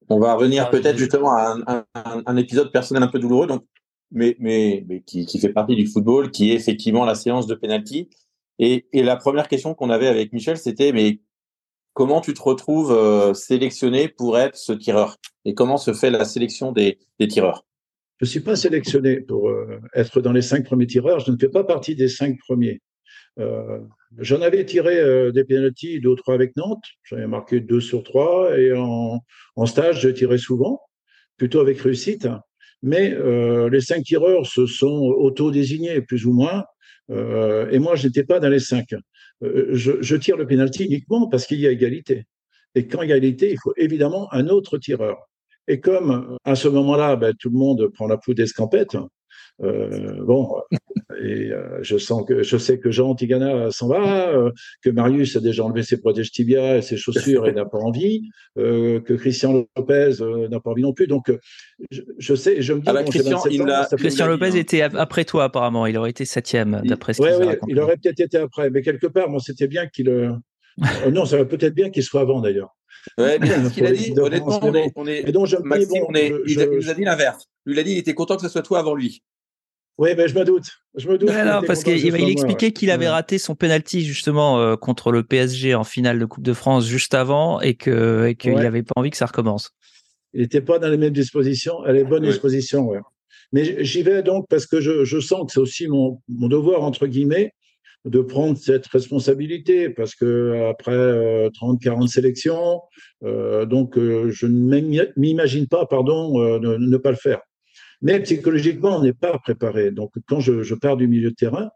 On va revenir ah, peut-être justement à un, épisode personnel un peu douloureux, donc, mais, mais, mais qui, qui, fait partie du football, qui est effectivement la séance de penalty. Et, et la première question qu'on avait avec Michel, c'était mais comment tu te retrouves euh, sélectionné pour être ce tireur? Et comment se fait la sélection des, des tireurs? Je ne suis pas sélectionné pour euh, être dans les cinq premiers tireurs. Je ne fais pas partie des cinq premiers. Euh, J'en avais tiré euh, des penalties, deux ou trois avec Nantes. J'en ai marqué deux sur trois. Et en, stage, je tirais souvent, plutôt avec réussite. Mais euh, les cinq tireurs se sont auto-désignés, plus ou moins. Et moi, je n'étais pas dans les cinq. Je, tire le penalty uniquement parce qu'il y a égalité. Et quand égalité, il faut évidemment un autre tireur. Et comme à ce moment-là, ben, tout le monde prend la poudre d'escampette, bon, et euh, je sens que je sais que Jean Tigana s'en va, euh, que Marius a déjà enlevé ses protèges tibia et ses chaussures et n'a pas envie, euh, que Christian Lopez n'a pas envie non plus. Donc je, je sais, je me dis. Ah bah, Christian, Christian Lopez hein. était après toi apparemment. Il aurait été septième d'après ce qu'il Oui, il aurait peut-être été après, mais quelque part, moi, c'était bien qu'il. non, ça va peut-être bien qu'il soit avant d'ailleurs. Ouais, mais ce qu'il a dit, honnêtement, on est, on est, donc, Maxime, bon, on est, il, il, nous a dit l'inverse. Il a dit, il était content que ce soit toi avant lui. Oui, mais je me doute. Je me doute. non, parce qu'il il expliquait qu'il avait raté son penalty justement euh, contre le PSG en finale de Coupe de France juste avant et que et qu'il n'avait pas envie que ça recommence. Il n'était pas dans les mêmes dispositions, à les bonnes dispositions. Mais j'y vais donc parce que je, je sens que c'est aussi mon, mon, devoir entre guillemets de prendre cette responsabilité parce que après euh, 30 40 sélections euh, donc euh, je ne m'imagine pas pardon euh, ne, ne, pas le faire mais psychologiquement, on n'est pas préparé. Donc, quand je, pars du milieu de terrain,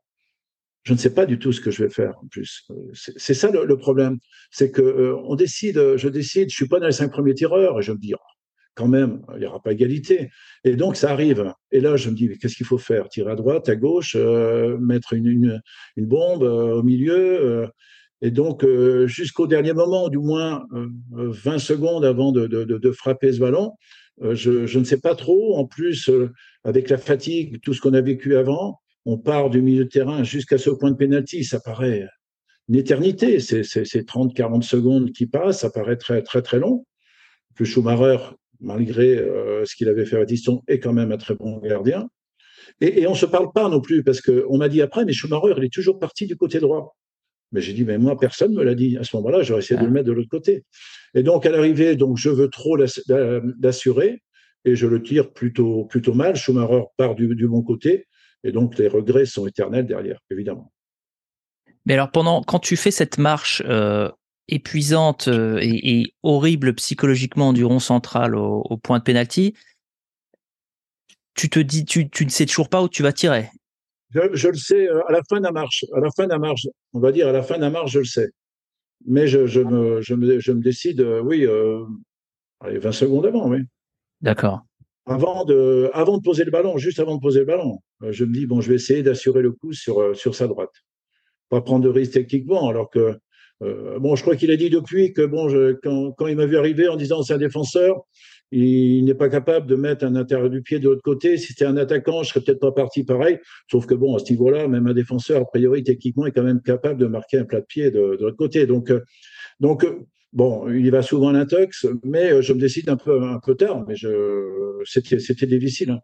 je ne sais pas du tout ce que je vais faire en plus. C'est ça le, problème. C'est que euh, on décide, je décide, je suis pas dans les cinq premiers tireurs et je me dis, oh, quand même, il n'y aura pas égalité. Et donc, ça arrive. Et là, je me dis, qu'est-ce qu'il faut faire? Tirer à droite, à gauche, euh, mettre une, bombe euh, au milieu et donc, jusqu'au dernier moment, du moins 20 secondes avant de, frapper ce ballon, euh, je, je, ne sais pas trop. En plus, euh, avec la fatigue, tout ce qu'on a vécu avant, on part du milieu de terrain jusqu'à ce point de pénalty. Ça paraît une éternité. C'est 30, 40 secondes qui passent. Ça paraît très, très, très long. Plus Schumacher, malgré euh, ce qu'il avait fait à Diston, est quand même un très bon gardien. Et, et on se parle pas non plus parce que on m'a dit après, mais Schumacher, il est toujours parti du côté droit. Mais j'ai dit, mais moi, personne me l'a dit. À ce moment-là, j'aurais essayé de le mettre de l'autre côté. Et donc, à l'arrivée, donc, je veux trop l'assurer et je le tire plutôt, plutôt mal. Schumacher part du, du bon côté et donc les regrets sont éternels derrière, évidemment. Mais alors, pendant, quand tu fais cette marche euh, épuisante euh, et, et, horrible psychologiquement du rond central au, au point de pénalty, tu te dis, tu, tu ne sais toujours pas où tu vas tirer. Je, je, le sais euh, à la fin de la marche. À la fin de la marche, on va dire à la fin de la marche, je le sais. Mais je, je, me, je, me, je me décide, euh, oui, euh, allez, 20 secondes avant, oui. D'accord. Avant de, avant de poser le ballon, juste avant de poser le ballon, euh, je me dis, bon, je vais essayer d'assurer le coup sur, sur sa droite. Pas prendre de risque techniquement, alors que, euh, bon, je crois qu'il a dit depuis que, bon, je, quand, quand il m'a vu arriver en disant c'est un défenseur, il n'est pas capable de mettre un intérieur du pied de l'autre côté. Si c'était un attaquant, je serais peut-être pas parti pareil. Sauf que bon, à ce niveau-là, même un défenseur, a priori, techniquement, est quand même capable de marquer un plat de pied de, l'autre côté. Donc, euh, donc, euh, bon, il va souvent à l'intox, mais euh, je me décide un peu, un peu tard. Mais je, c'était, c'était difficile. Hein.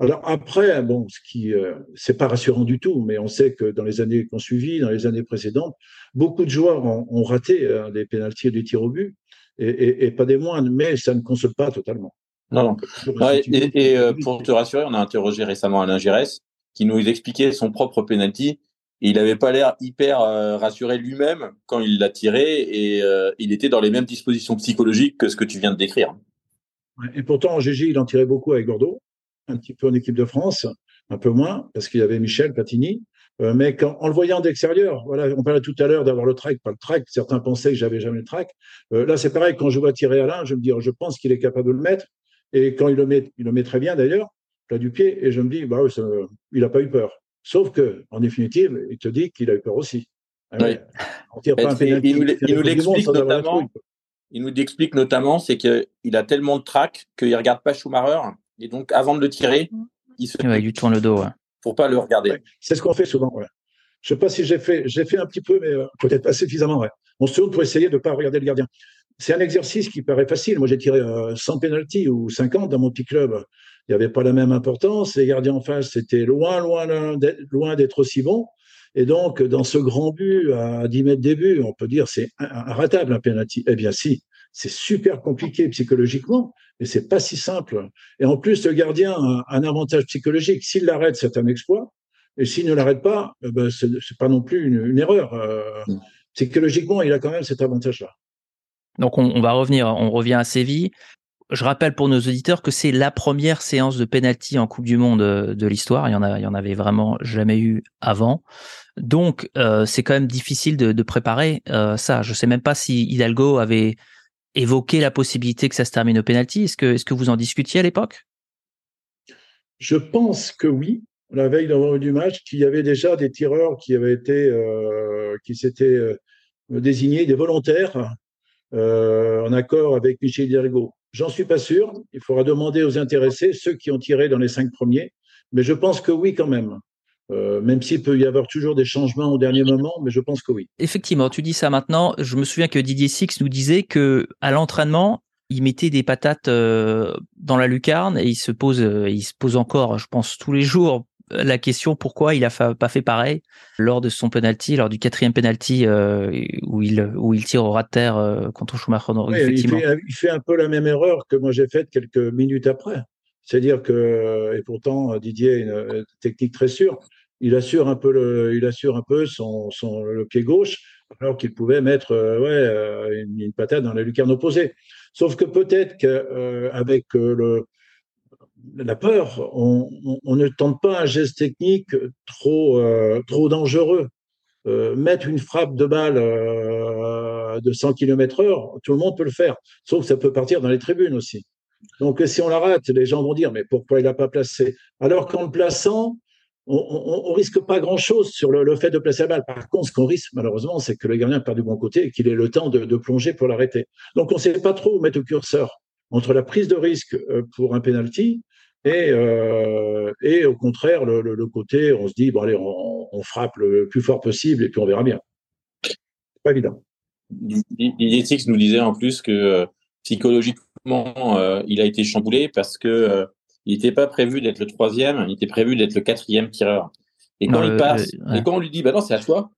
Alors après, bon, ce qui, euh, c'est pas rassurant du tout, mais on sait que dans les années qu'on suivi, dans les années précédentes, beaucoup de joueurs ont, ont raté hein, des pénalties et des tirs au but et, pas des moindres, mais ça ne console pas totalement. Non, non. et, euh, pour te rassurer, on a interrogé récemment Alain Giresse, qui nous expliquait son propre penalty. Et il n'avait pas l'air hyper euh, rassuré lui-même quand il l'a tiré, et euh, il était dans les mêmes dispositions psychologiques que ce que tu viens de décrire. Et pourtant, en GG, il en tirait beaucoup avec Bordeaux, un petit peu en équipe de France, un peu moins, parce qu'il y avait Michel Platini. Euh, mais quand, en le voyant d'extérieur, voilà, on parlait tout à l'heure d'avoir le track, pas le track. Certains pensaient que j'avais jamais le track. Euh, là, c'est pareil. Quand je vois tirer Alain, je me dis, oh, je pense qu'il est capable de le mettre. Et quand il le met, il le met très bien d'ailleurs, plat du pied. Et je me dis, bah, ça, il n'a pas eu peur. Sauf que, en définitive, il te dit qu'il a eu peur aussi. Ah il, nous, l'explique notamment. Il nous explique notamment, c'est qu'il a tellement de track qu'il regarde pas Schumacher. Et donc, avant de le tirer, il se. Ouais, il lui tourne le dos. Ouais pour pas le regarder. c'est ce qu'on fait souvent. Je sais pas si j'ai fait, j'ai fait un petit peu, mais euh, peut-être pas suffisamment. Ouais. On se tourne pour essayer de ne pas regarder le gardien. C'est un exercice qui paraît facile. Moi, j'ai tiré 100 euh, penalty ou 50 dans mon petit club. Il n'y avait pas la même importance. Les gardiens en face, c'était loin, loin, loin d'être aussi bon. Et donc, dans ce grand but à 10 mètres début, on peut dire c'est ratable un penalty. Eh bien, si, c'est super compliqué psychologiquement, mais c'est pas si simple. Et en plus, le gardien a un avantage psychologique. S'il l'arrête, c'est un exploit. Et s'il ne l'arrête pas, eh ben, c'est pas non plus une, erreur. Euh, mm. psychologiquement, il a quand même cet avantage-là. Donc, on, va revenir, on revient à Séville. Je rappelle pour nos auditeurs que c'est la première séance de penalty en Coupe du Monde euh, de l'histoire. Il y en a, il y en avait vraiment jamais eu avant. Donc, euh, c'est quand même difficile de, préparer ça. Je sais même pas si Hidalgo avait évoquer la possibilité que ça se termine au penalty? Est-ce que, est-ce que vous en discutiez à l'époque? Je pense que oui. La veille du match, qu'il y avait déjà des tireurs qui avaient été, euh, qui s'étaient euh, désignés des volontaires euh, en accord avec Michel Hidalgo. J'en suis pas sûr. Il faudra demander aux intéressés, ceux qui ont tiré dans les cinq premiers. Mais je pense que oui, quand même. Euh, même s'il peut y avoir toujours des changements au dernier moment, mais je pense que oui. Effectivement, tu dis ça maintenant. Je me souviens que Didier Six nous disait que à l'entraînement, il mettait des patates euh, dans la lucarne et il se pose, euh, il se pose encore, je pense, tous les jours la question pourquoi il a pas fait pareil lors de son penalty, lors du quatrième penalty où il où il tire au rat de terre contre Schumacher. effectivement. Il, fait, il fait un peu la même erreur que moi j'ai faite quelques minutes après. C'est-à-dire que, et pourtant Didier a une technique très sûre, il assure un peu le, il assure un peu son, le pied gauche, alors qu'il pouvait mettre euh, euh, une, patate dans la lucarne opposée. Sauf que peut-être qu'avec euh, le, la peur, on, ne tente pas un geste technique trop, dangereux. mettre une frappe de balle de 100 km heure, tout le monde peut le faire, sauf que ça peut partir dans les tribunes aussi. Donc si on la rate, les gens vont dire mais pourquoi il n'a pas placé? Alors qu'en le plaçant, on, on, risque pas grand-chose sur le, fait de placer la balle. Par contre, ce qu'on risque, malheureusement, c'est que le gardien perd du bon côté et qu'il ait le temps de, plonger pour l'arrêter. Donc, on ne sait pas trop où mettre le curseur entre la prise de risque euh, pour un penalty et, euh, et au contraire, le, côté, on se dit, bon, allez, on, frappe le plus fort possible et puis on verra bien. C'est pas évident. Didier nous disait en plus que euh, il a été chamboulé parce que il n'était pas prévu d'être le troisième, il était prévu d'être le quatrième tireur. Et quand il passe, et quand on lui dit, bah non, c'est à toi,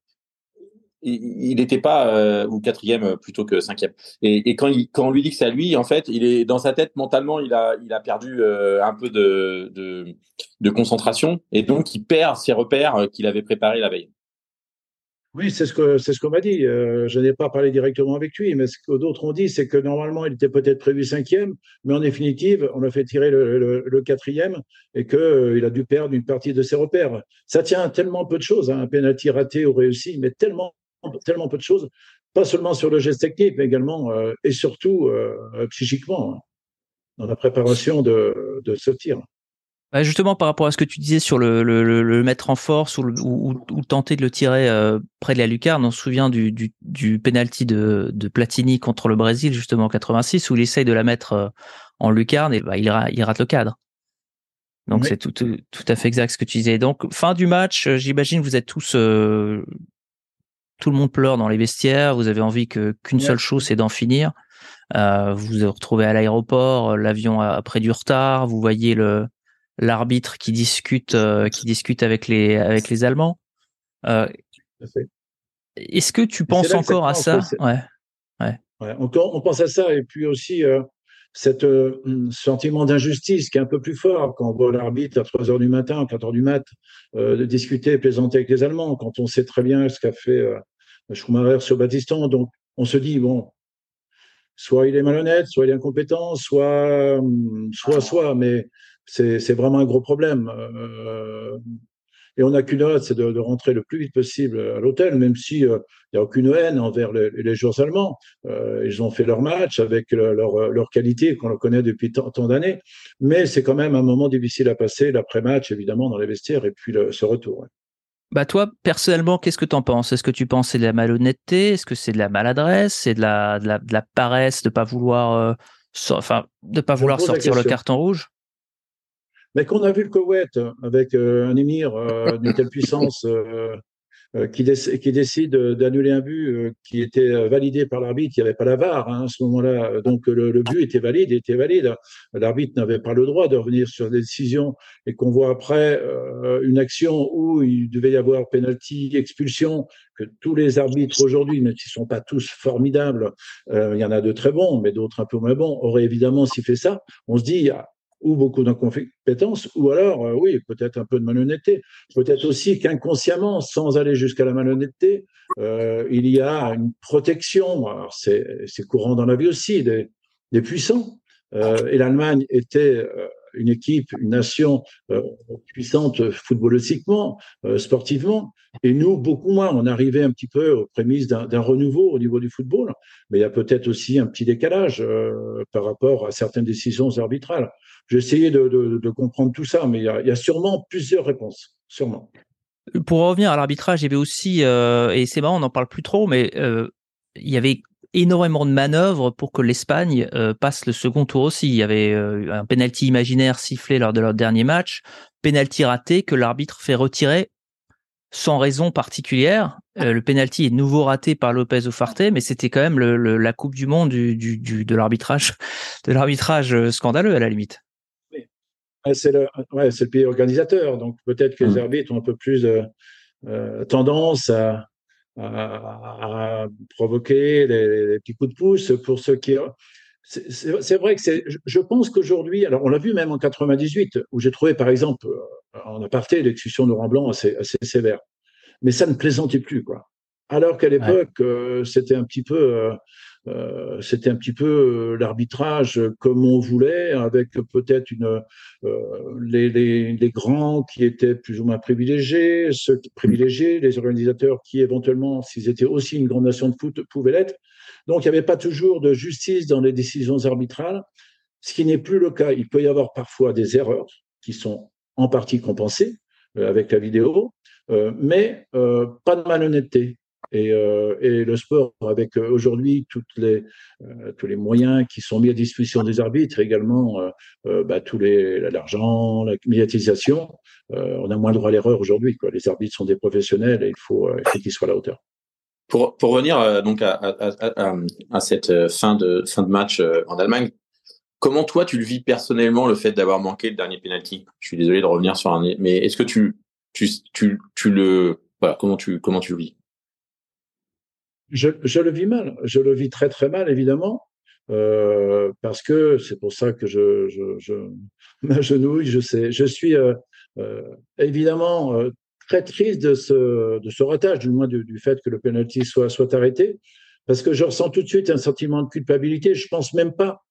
il n'était pas euh, ou quatrième euh, plutôt que cinquième. Et, et quand, il, quand on lui dit que c'est à lui, en fait, il est dans sa tête mentalement, il a, il a perdu euh, un peu de, de, de, concentration et donc il perd ses repères qu'il avait préparés la veille. Oui, c'est ce que c'est ce qu'on m'a dit. Euh, je n'ai pas parlé directement avec lui, mais ce que d'autres ont dit, c'est que normalement il était peut-être prévu cinquième, mais en définitive, on a fait tirer le, quatrième et que euh, il a dû perdre une partie de ses repères. Ça tient tellement peu de choses, hein, un penalty raté ou réussi, mais tellement tellement peu de choses, pas seulement sur le geste technique, mais également euh, et surtout psychiquement hein, dans la préparation de ce tir. Bah, justement, par rapport à ce que tu disais sur le, le, le, mettre en force ou, ou, ou, tenter de le tirer euh, près de la lucarne, on se souvient du, du, du penalty de, de, Platini contre le Brésil, justement en 86, où il essaye de la mettre euh, en lucarne et bah, il, il rate le cadre. Donc c'est tout, tout, tout, à fait exact ce que tu disais. Donc fin du match, euh, j'imagine vous êtes tous, euh, tout le monde pleure dans les vestiaires. Vous avez envie que qu'une seule chose, c'est d'en finir. Euh, vous vous retrouvez à l'aéroport, l'avion a, a pris du retard. Vous voyez le l'arbitre qui discute, euh, qui discute avec les avec les Allemands. Euh, Est-ce que tu penses encore à ça? ouais. ouais. Ouais. On pense à ça et puis aussi euh, cet sentiment d'injustice qui est un peu plus fort quand on voit l'arbitre à 3 heures du matin, 4 heures du mat, de discuter, plaisanter avec les Allemands, quand on sait très bien ce qu'a fait Schumacher sur Battiston. Donc, on se dit, bon, soit il est malhonnête, soit il est incompétent, soit, soit, soit, mais c'est vraiment un gros problème. Euh, et on n'a qu'une hâte, c'est de, de, rentrer le plus vite possible à l'hôtel, même si il euh, n'y a aucune haine envers les, les joueurs allemands. Euh, ils ont fait leur match avec leur, leur qualité qu'on connaît depuis tant, tant d'années. Mais c'est quand même un moment difficile à passer, l'après-match, évidemment, dans les vestiaires, et puis le, ce retour. Ouais. Bah toi, personnellement, qu'est-ce que tu en penses? Est-ce que tu penses c'est de la malhonnêteté? Est-ce que c'est de la maladresse? C'est de la, de la, de la paresse de pas vouloir, euh, so de pas vouloir sortir le carton rouge? Mais qu'on a vu le Koweït avec euh, un émir euh, d'une telle puissance euh, euh qui, décide d'annuler un but euh, qui était validé par l'arbitre, il n'y avait pas la VAR hein, à ce moment-là, donc le, le, but était valide, était valide. L'arbitre n'avait pas le droit de revenir sur des décisions et qu'on voit après une action où il devait y avoir penalty, expulsion, que tous les arbitres aujourd'hui, même s'ils ne sont pas tous formidables, il y en a de très bons, mais d'autres un peu moins bons, auraient évidemment s'il fait ça, on se dit ou beaucoup d'incompétence, ou alors, euh, oui, peut-être un peu de malhonnêteté. Peut-être aussi qu'inconsciemment, sans aller jusqu'à la malhonnêteté, euh, il y a une protection. C'est courant dans la vie aussi des, puissants. Euh, et l'Allemagne était une équipe, une nation euh, puissante footballistiquement, euh, sportivement, et nous beaucoup moins. On arrivait un petit peu aux prémices d'un renouveau au niveau du football, mais il y a peut-être aussi un petit décalage par rapport à certaines décisions arbitrales. J'ai essayé de, comprendre tout ça, mais il y, a, sûrement plusieurs réponses, sûrement. Pour revenir à l'arbitrage, il y avait aussi, euh, et c'est marrant, on n'en parle plus trop, mais euh, il y avait énormément de manœuvres pour que l'Espagne euh, passe le second tour aussi. Il y avait euh, un penalty imaginaire sifflé lors de leur dernier match, penalty raté que l'arbitre fait retirer sans raison particulière. Euh, le penalty est nouveau raté par Lopez Ufarte, mais c'était quand même le, le, la Coupe du Monde du, du, du de l'arbitrage, de l'arbitrage scandaleux à la limite. C'est le, ouais, le pays organisateur, donc peut-être que les mmh. arbitres ont un peu plus de tendance à, à, à provoquer les, les, petits coups de pouce pour ceux qui. C'est vrai que c'est. Je pense qu'aujourd'hui, alors on l'a vu même en 98, où j'ai trouvé par exemple en aparté l'exclusion de Blanc assez, assez sévère, mais ça ne plaisantait plus quoi. Alors qu'à l'époque, ouais. euh, c'était un petit peu euh, euh, c'était un petit peu euh, l'arbitrage comme on voulait, avec peut-être euh, les, grands qui étaient plus ou moins privilégiés, ceux qui privilégiés, les organisateurs qui éventuellement, s'ils étaient aussi une grande nation de foot, pouvaient l'être. Donc il n'y avait pas toujours de justice dans les décisions arbitrales, ce qui n'est plus le cas. Il peut y avoir parfois des erreurs qui sont en partie compensées euh, avec la vidéo, euh, mais euh, pas de malhonnêteté. Et, euh, et, le sport, avec euh, aujourd'hui toutes les, euh, tous les moyens qui sont mis à disposition des arbitres, également bah, tous les l'argent, la médiatisation, on a moins droit à l'erreur aujourd'hui. Les arbitres sont des professionnels et il faut, il faut qu'ils soient à la hauteur. Pour, pour revenir donc à, à, cette fin de fin de match en Allemagne, comment toi tu le vis personnellement le fait d'avoir manqué le dernier penalty? Je suis désolé de revenir sur un, mais est-ce que tu tu, tu, tu le voilà comment tu comment tu le vis? Je, je, le vis mal. Je le vis très très mal, évidemment, euh, parce que c'est pour ça que je, je, je m'agenouille. Je sais, je suis euh, euh, évidemment euh, très triste de ce de ce ratage, du moins du, du, fait que le penalty soit soit arrêté, parce que je ressens tout de suite un sentiment de culpabilité. Je pense même pas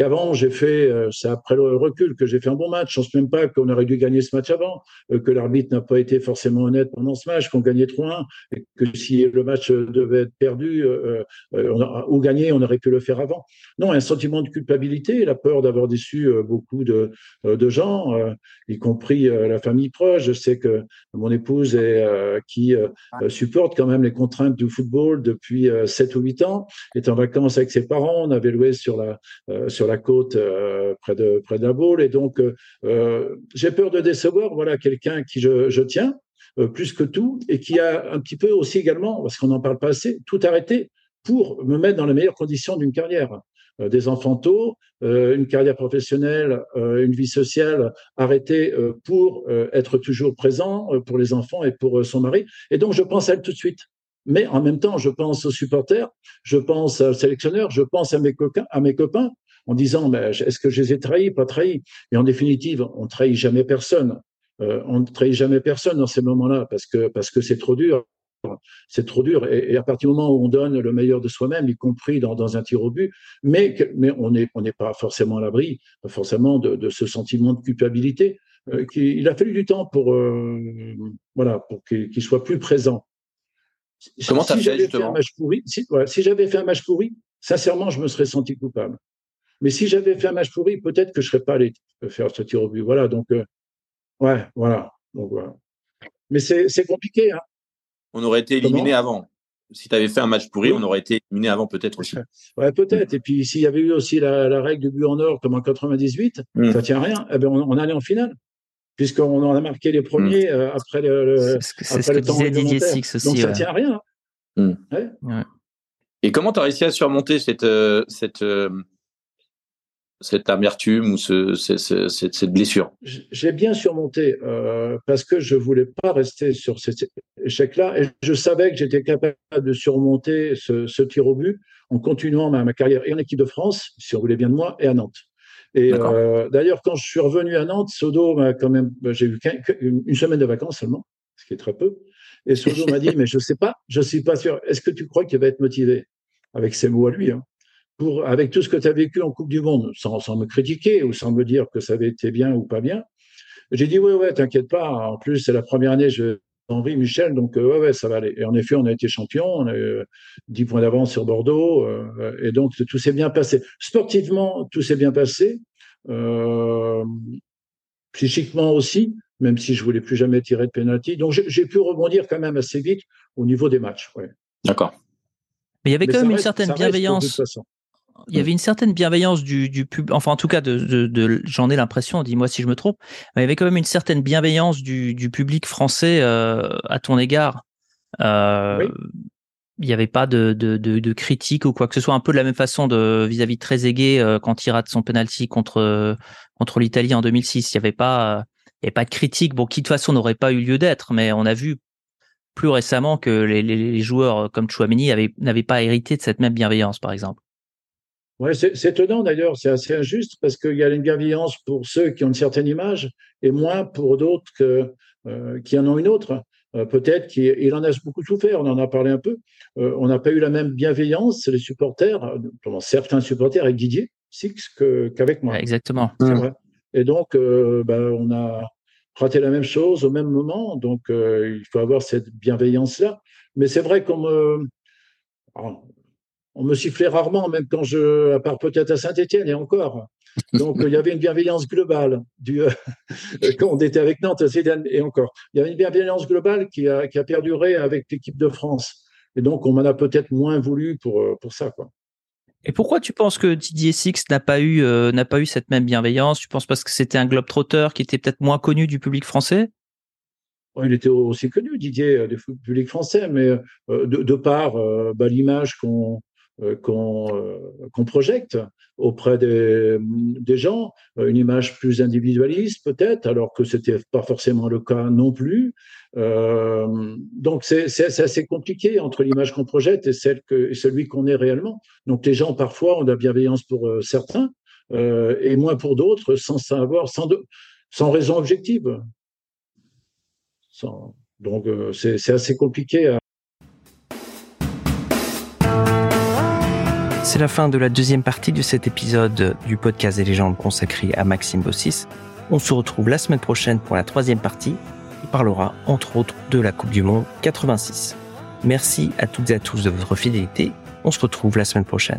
qu'avant j'ai fait, euh, c'est après le recul que j'ai fait un bon match. Je pense même pas qu'on aurait dû gagner ce match avant, euh, que l'arbitre n'a pas été forcément honnête pendant ce match, qu'on gagnait 3-1, et que si le match devait être perdu ou gagné, on aurait pu le faire avant. Non, un sentiment de culpabilité, la peur d'avoir déçu beaucoup de, gens, y compris la famille proche. Je sais que mon épouse qui supporte quand même les contraintes du football depuis 7 ou 8 ans, est en vacances avec ses parents. On avait loué sur la, sur la côte près de près et donc j'ai peur de décevoir voilà quelqu'un qui je, je tiens plus que tout et qui a un petit peu aussi également parce qu'on n'en parle pas assez tout arrêté pour me mettre dans les meilleures conditions d'une carrière des enfants tôt, une carrière professionnelle, une vie sociale arrêtée pour être toujours présent pour les enfants et pour son mari. Et donc, je pense à elle tout de suite. Mais en même temps, je pense aux supporters, je pense aux sélectionneurs, je pense à mes copains en disant est-ce que je les ai trahis, pas trahis? Et en définitive, on trahit jamais personne. on ne trahit jamais personne dans ces moments-là parce que parce que c'est trop dur c'est trop dur. Et, à partir du moment où on donne le meilleur de soi-même, y compris dans, un tir au but, mais, mais on n'est on pas forcément à l'abri, forcément, de, ce sentiment de culpabilité. Euh, il a fallu du temps pour, euh, voilà, pour qu'il soit plus présent. Comment si, j'avais fait un match pourri, si, si j'avais fait un match pourri, sincèrement, je me serais senti coupable. Mais si j'avais fait un match pourri, peut-être que je serais pas allé faire ce tir au but. Voilà, donc, euh, ouais, voilà. Donc, voilà. Mais c'est compliqué. Hein on aurait été éliminé avant. Si tu avais fait un match pourri, on aurait été éliminé avant peut-être aussi. Ouais, peut-être. Et puis s'il y avait eu aussi la, règle du but en or comme en 98, mm. ça tient rien. Eh ben, on, allait en finale puisqu'on en a marqué les premiers mm. euh, après le, c'est ce que disait Didier Six aussi. Donc ça tient rien. Mm. Et comment tu as réussi à surmonter cette, euh, cette, euh, cette amertume ou ce, cette blessure J'ai bien surmonté euh, parce que je voulais pas rester sur cet échec-là et je savais que j'étais capable de surmonter ce, tir au but en continuant ma, carrière et en équipe de France, si on voulait bien de moi, et à Nantes. Et euh, d'ailleurs, quand je suis revenu à Nantes, Sodo m'a quand même, bah, j'ai eu une semaine de vacances seulement, ce qui est très peu. Et Sodo m'a dit, mais je sais pas, je suis pas sûr. Est-ce que tu crois qu'il va être motivé avec ses mots à lui hein? Avec tout ce que tu as vécu en Coupe du Monde, sans, me critiquer ou sans me dire que ça avait été bien ou pas bien, j'ai dit ouais, ouais, t'inquiète pas. En plus, c'est la première année, je Henri Michel, donc euh, ouais, ouais, ça va aller. Et en effet, on a été champion, on a eu 10 points d'avance sur Bordeaux, euh, et donc tout s'est bien passé. Sportivement, tout s'est bien passé. Euh, psychiquement aussi, même si je voulais plus jamais tirer de penalty. Donc j'ai pu rebondir quand même assez vite au niveau des matchs. Ouais. D'accord. Mais il y avait quand même une certaine bienveillance il y avait une certaine bienveillance du, du public, enfin en tout cas, de, de, j'en ai l'impression, dis-moi si je me trompe, mais il y avait quand même une certaine bienveillance du, du public français euh, à ton égard. Euh, Il n'y avait pas de, de, de, critique ou quoi que ce soit, un peu de la même façon de vis-à-vis de Trezeguet euh, quand il rate son penalty contre contre l'Italie en 2006. Il n'y avait pas il y avait pas de critique, bon qui de toute façon n'aurait pas eu lieu d'être, mais on a vu plus récemment que les, les, les joueurs comme Chouameni n'avaient pas hérité de cette même bienveillance, par exemple. Ouais, c'est étonnant d'ailleurs, c'est assez injuste parce qu'il y a une bienveillance pour ceux qui ont une certaine image et moins pour d'autres euh, qui en ont une autre. Euh, peut-être qu'il en a beaucoup souffert, on en a parlé un peu. Euh, on n'a pas eu la même bienveillance, les supporters, certains supporters avec Didier Six qu'avec moi. exactement. Vrai. Et donc, ben, on a raté la même chose au même moment, donc il faut avoir cette bienveillance-là. Mais c'est vrai qu'on on me sifflait rarement, même quand je, à part peut-être à Saint-Étienne et encore. Donc il y avait une bienveillance globale du, euh, quand on était avec Nantes et encore. Il y avait une bienveillance globale qui a, qui a perduré avec l'équipe de France. Et donc on m'en a peut-être moins voulu pour, euh, pour ça, quoi. Et pourquoi tu penses que Didier Six n'a pas eu euh, n'a pas eu cette même bienveillance? Tu penses parce que c'était un globe trotteur qui était peut-être moins connu du public français? Il était aussi connu, Didier, du public français, mais de, par bah, l'image qu'on euh, euh, qu'on projette auprès des, gens, une image plus individualiste peut-être, alors que c'était pas forcément le cas non plus. Euh, donc c'est assez compliqué entre l'image qu'on projette et celui qu'on est réellement. Donc les gens parfois ont de la bienveillance pour certains euh, et moins pour d'autres, sans savoir, sans, sans raison objective. Donc c'est assez compliqué à, C'est la fin de la deuxième partie de cet épisode du podcast des légendes consacré à Maxime Bossis. On se retrouve la semaine prochaine pour la troisième partie qui parlera entre autres de la Coupe du Monde 86. Merci à toutes et à tous de votre fidélité. On se retrouve la semaine prochaine.